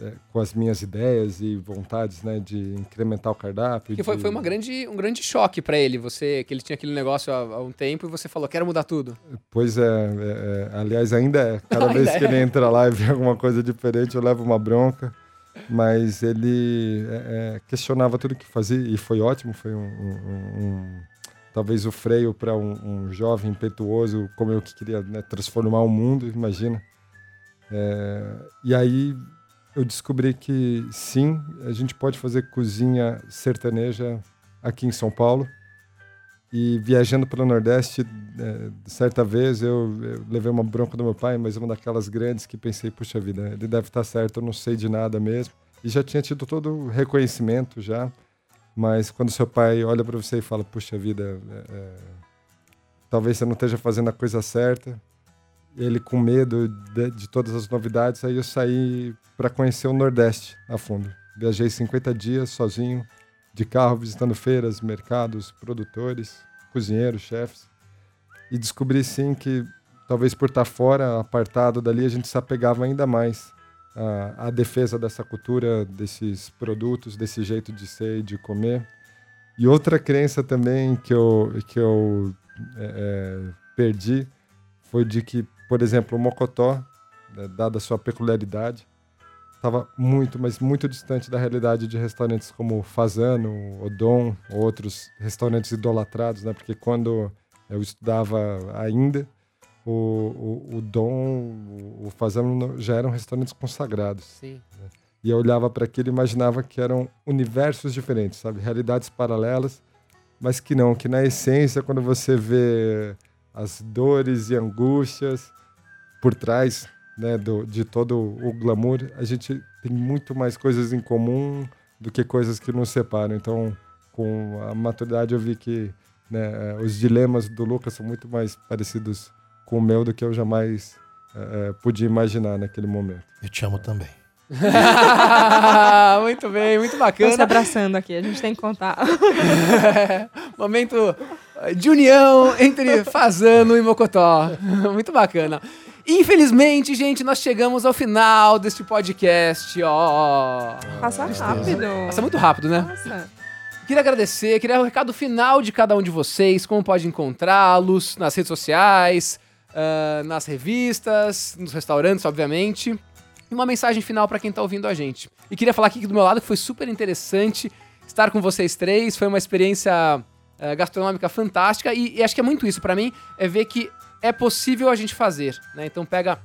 é, com as minhas ideias e vontades, né, de incrementar o cardápio.
Que foi,
de...
foi uma grande, um grande choque para ele, você que ele tinha aquele negócio há, há, um tempo e você falou, quero mudar tudo.
Pois é, é, é aliás, ainda é. Cada vez que ele é. entra lá e vê alguma coisa diferente, eu levo uma bronca. Mas ele é, questionava tudo que fazia e foi ótimo, foi um, um, um talvez o freio para um, um, jovem impetuoso como eu que queria né, transformar o mundo, imagina. É, e aí eu descobri que sim, a gente pode fazer cozinha sertaneja aqui em São Paulo. E viajando pelo Nordeste, é, certa vez eu, eu, levei uma bronca do meu pai, mas uma daquelas grandes que pensei, puxa vida, ele deve estar certo, eu não sei de nada mesmo. E já tinha tido todo o reconhecimento já. Mas quando seu pai olha para você e fala, puxa vida, é, é, talvez você não esteja fazendo a coisa certa, ele com medo de, de todas as novidades, aí eu saí para conhecer o Nordeste a fundo. Viajei 50 dias sozinho, de carro, visitando feiras, mercados, produtores, cozinheiros, chefes. E descobri sim que, talvez por estar fora, apartado dali, a gente se apegava ainda mais à defesa dessa cultura, desses produtos, desse jeito de ser e de comer. E outra crença também que eu, que eu é, é perdi foi de que por exemplo, o Mocotó, né, dada a sua peculiaridade, estava muito, mas muito distante da realidade de restaurantes como Fazano, Odon, outros restaurantes idolatrados, né? Porque quando eu estudava ainda, o, o, o Dom, o Fazano já eram restaurantes consagrados.
Sim.
Né? E eu olhava para aquilo e imaginava que eram universos diferentes, sabe? Realidades paralelas, mas que não, que na essência, quando você vê as dores e angústias por trás né, do, de todo o glamour, a gente tem muito mais coisas em comum do que coisas que nos separam. Então, com a maturidade, eu vi que né, os dilemas do Lucas são muito mais parecidos com o meu do que eu jamais é, podia imaginar naquele momento.
Eu te amo também.
muito bem, muito bacana.
se abraçando aqui, a gente tem que contar.
Momento de união entre Fazano e Mocotó. Muito bacana. Infelizmente, gente, nós chegamos ao final deste podcast, ó.
Passa rápido.
Passa muito rápido, né? Nossa. Queria agradecer, queria o recado final de cada um de vocês, como pode encontrá-los nas redes sociais, uh, nas revistas, nos restaurantes, obviamente. E uma mensagem final para quem tá ouvindo a gente. E queria falar aqui do meu lado que foi super interessante estar com vocês três, foi uma experiência uh, gastronômica fantástica e, e acho que é muito isso para mim, é ver que é possível a gente fazer, né? Então pega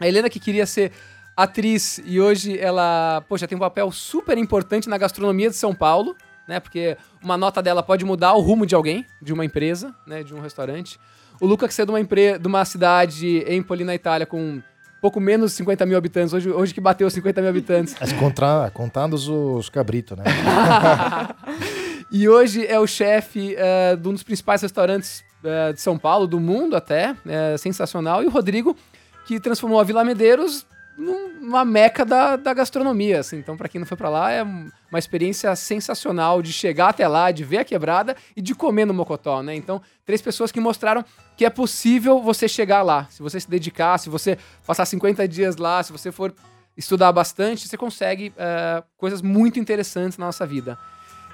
a Helena que queria ser atriz e hoje ela, poxa, tem um papel super importante na gastronomia de São Paulo, né? Porque uma nota dela pode mudar o rumo de alguém, de uma empresa, né? De um restaurante. O Luca que saiu de uma, empre... de uma cidade em Poli, na Itália, com pouco menos de 50 mil habitantes, hoje, hoje que bateu 50 mil habitantes.
Mas contra, contando os cabritos, né?
e hoje é o chefe uh, de um dos principais restaurantes é, de São Paulo, do mundo até, é sensacional. E o Rodrigo, que transformou a Vila Medeiros numa meca da, da gastronomia. Assim. Então, para quem não foi para lá, é uma experiência sensacional de chegar até lá, de ver a quebrada e de comer no Mocotó, né? Então, três pessoas que mostraram que é possível você chegar lá. Se você se dedicar, se você passar 50 dias lá, se você for estudar bastante, você consegue é, coisas muito interessantes na nossa vida.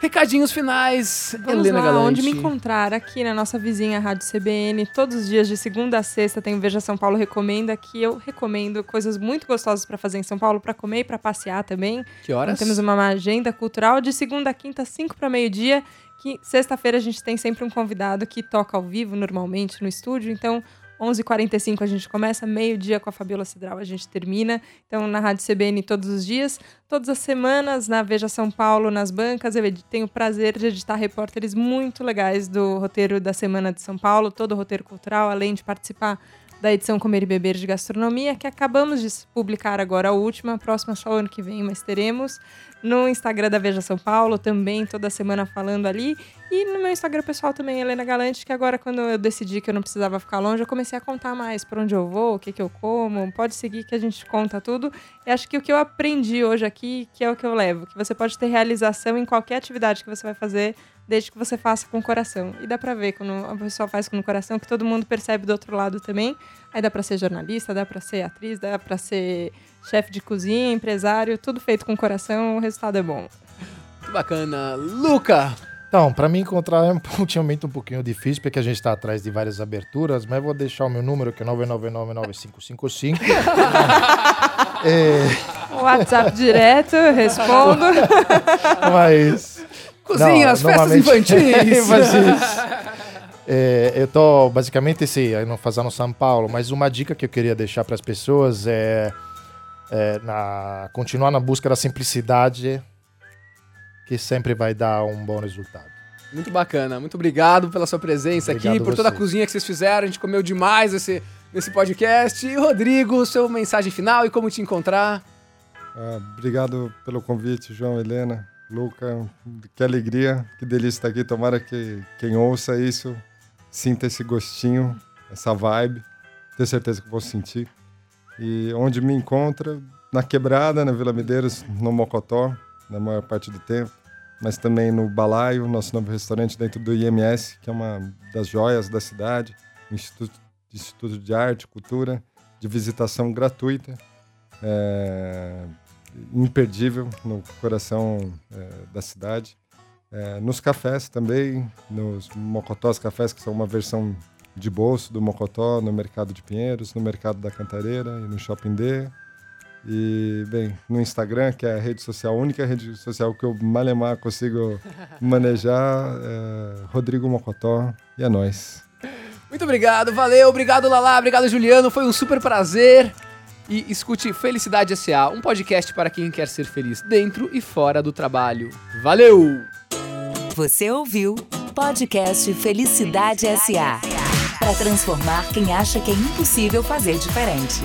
Recadinhos finais,
Vamos Helena lá, Galante. onde me encontrar? Aqui na nossa vizinha Rádio CBN. Todos os dias, de segunda a sexta, tem o Veja São Paulo Recomenda, que eu recomendo coisas muito gostosas para fazer em São Paulo, para comer e para passear também.
Que horas?
Então, temos uma agenda cultural de segunda a quinta, cinco para meio-dia. Que sexta-feira a gente tem sempre um convidado que toca ao vivo, normalmente, no estúdio. Então, 11h45 a gente começa, meio-dia com a Fabiola Cidral a gente termina. Então, na Rádio CBN todos os dias. Todas as semanas, na Veja São Paulo, nas bancas, eu tenho o prazer de editar repórteres muito legais do roteiro da Semana de São Paulo, todo o roteiro cultural, além de participar da edição Comer e Beber de Gastronomia, que acabamos de publicar agora a última, a próxima só ano que vem, mas teremos. No Instagram da Veja São Paulo, também toda semana falando ali. E no meu Instagram pessoal também, Helena Galante, que agora quando eu decidi que eu não precisava ficar longe, eu comecei a contar mais para onde eu vou, o que, que eu como. Pode seguir que a gente conta tudo. E acho que o que eu aprendi hoje aqui, que é o que eu levo, que você pode ter realização em qualquer atividade que você vai fazer, desde que você faça com o coração. E dá pra ver quando a pessoa faz com o coração, que todo mundo percebe do outro lado também. Aí dá pra ser jornalista, dá pra ser atriz, dá pra ser chefe de cozinha, empresário, tudo feito com o coração, o resultado é bom.
Muito bacana. Luca!
Então, para mim encontrar é ultimamente um pouquinho difícil, porque a gente está atrás de várias aberturas, mas vou deixar o meu número, que é 9999555.
é... WhatsApp direto, respondo.
mas...
Cozinhas, não, festas infantis!
é, eu tô basicamente sim, não fazendo São Paulo, mas uma dica que eu queria deixar para as pessoas é é, na, continuar na busca da simplicidade, que sempre vai dar um bom resultado.
Muito bacana, muito obrigado pela sua presença obrigado aqui, por toda a cozinha que vocês fizeram. A gente comeu demais esse, nesse podcast. E Rodrigo, sua mensagem final e como te encontrar.
Ah, obrigado pelo convite, João, Helena, Luca. Que alegria, que delícia estar aqui. Tomara que quem ouça isso sinta esse gostinho, essa vibe. Tenho certeza que vou sentir. E onde me encontra, na Quebrada, na Vila Medeiros, no Mocotó, na maior parte do tempo. Mas também no Balaio, nosso novo restaurante dentro do IMS, que é uma das joias da cidade. Instituto, Instituto de Arte, Cultura, de visitação gratuita. É, imperdível no coração é, da cidade. É, nos cafés também, nos Mocotós Cafés, que são uma versão de bolso do Mocotó no mercado de Pinheiros, no mercado da Cantareira e no Shopping D. E, bem, no Instagram, que é a rede social, a única rede social que eu malemar consigo manejar, é Rodrigo Mocotó. E é nóis.
Muito obrigado, valeu, obrigado Lala, obrigado Juliano, foi um super prazer. E escute Felicidade SA, um podcast para quem quer ser feliz dentro e fora do trabalho. Valeu!
Você ouviu Podcast Felicidade SA para transformar quem acha que é impossível fazer diferente.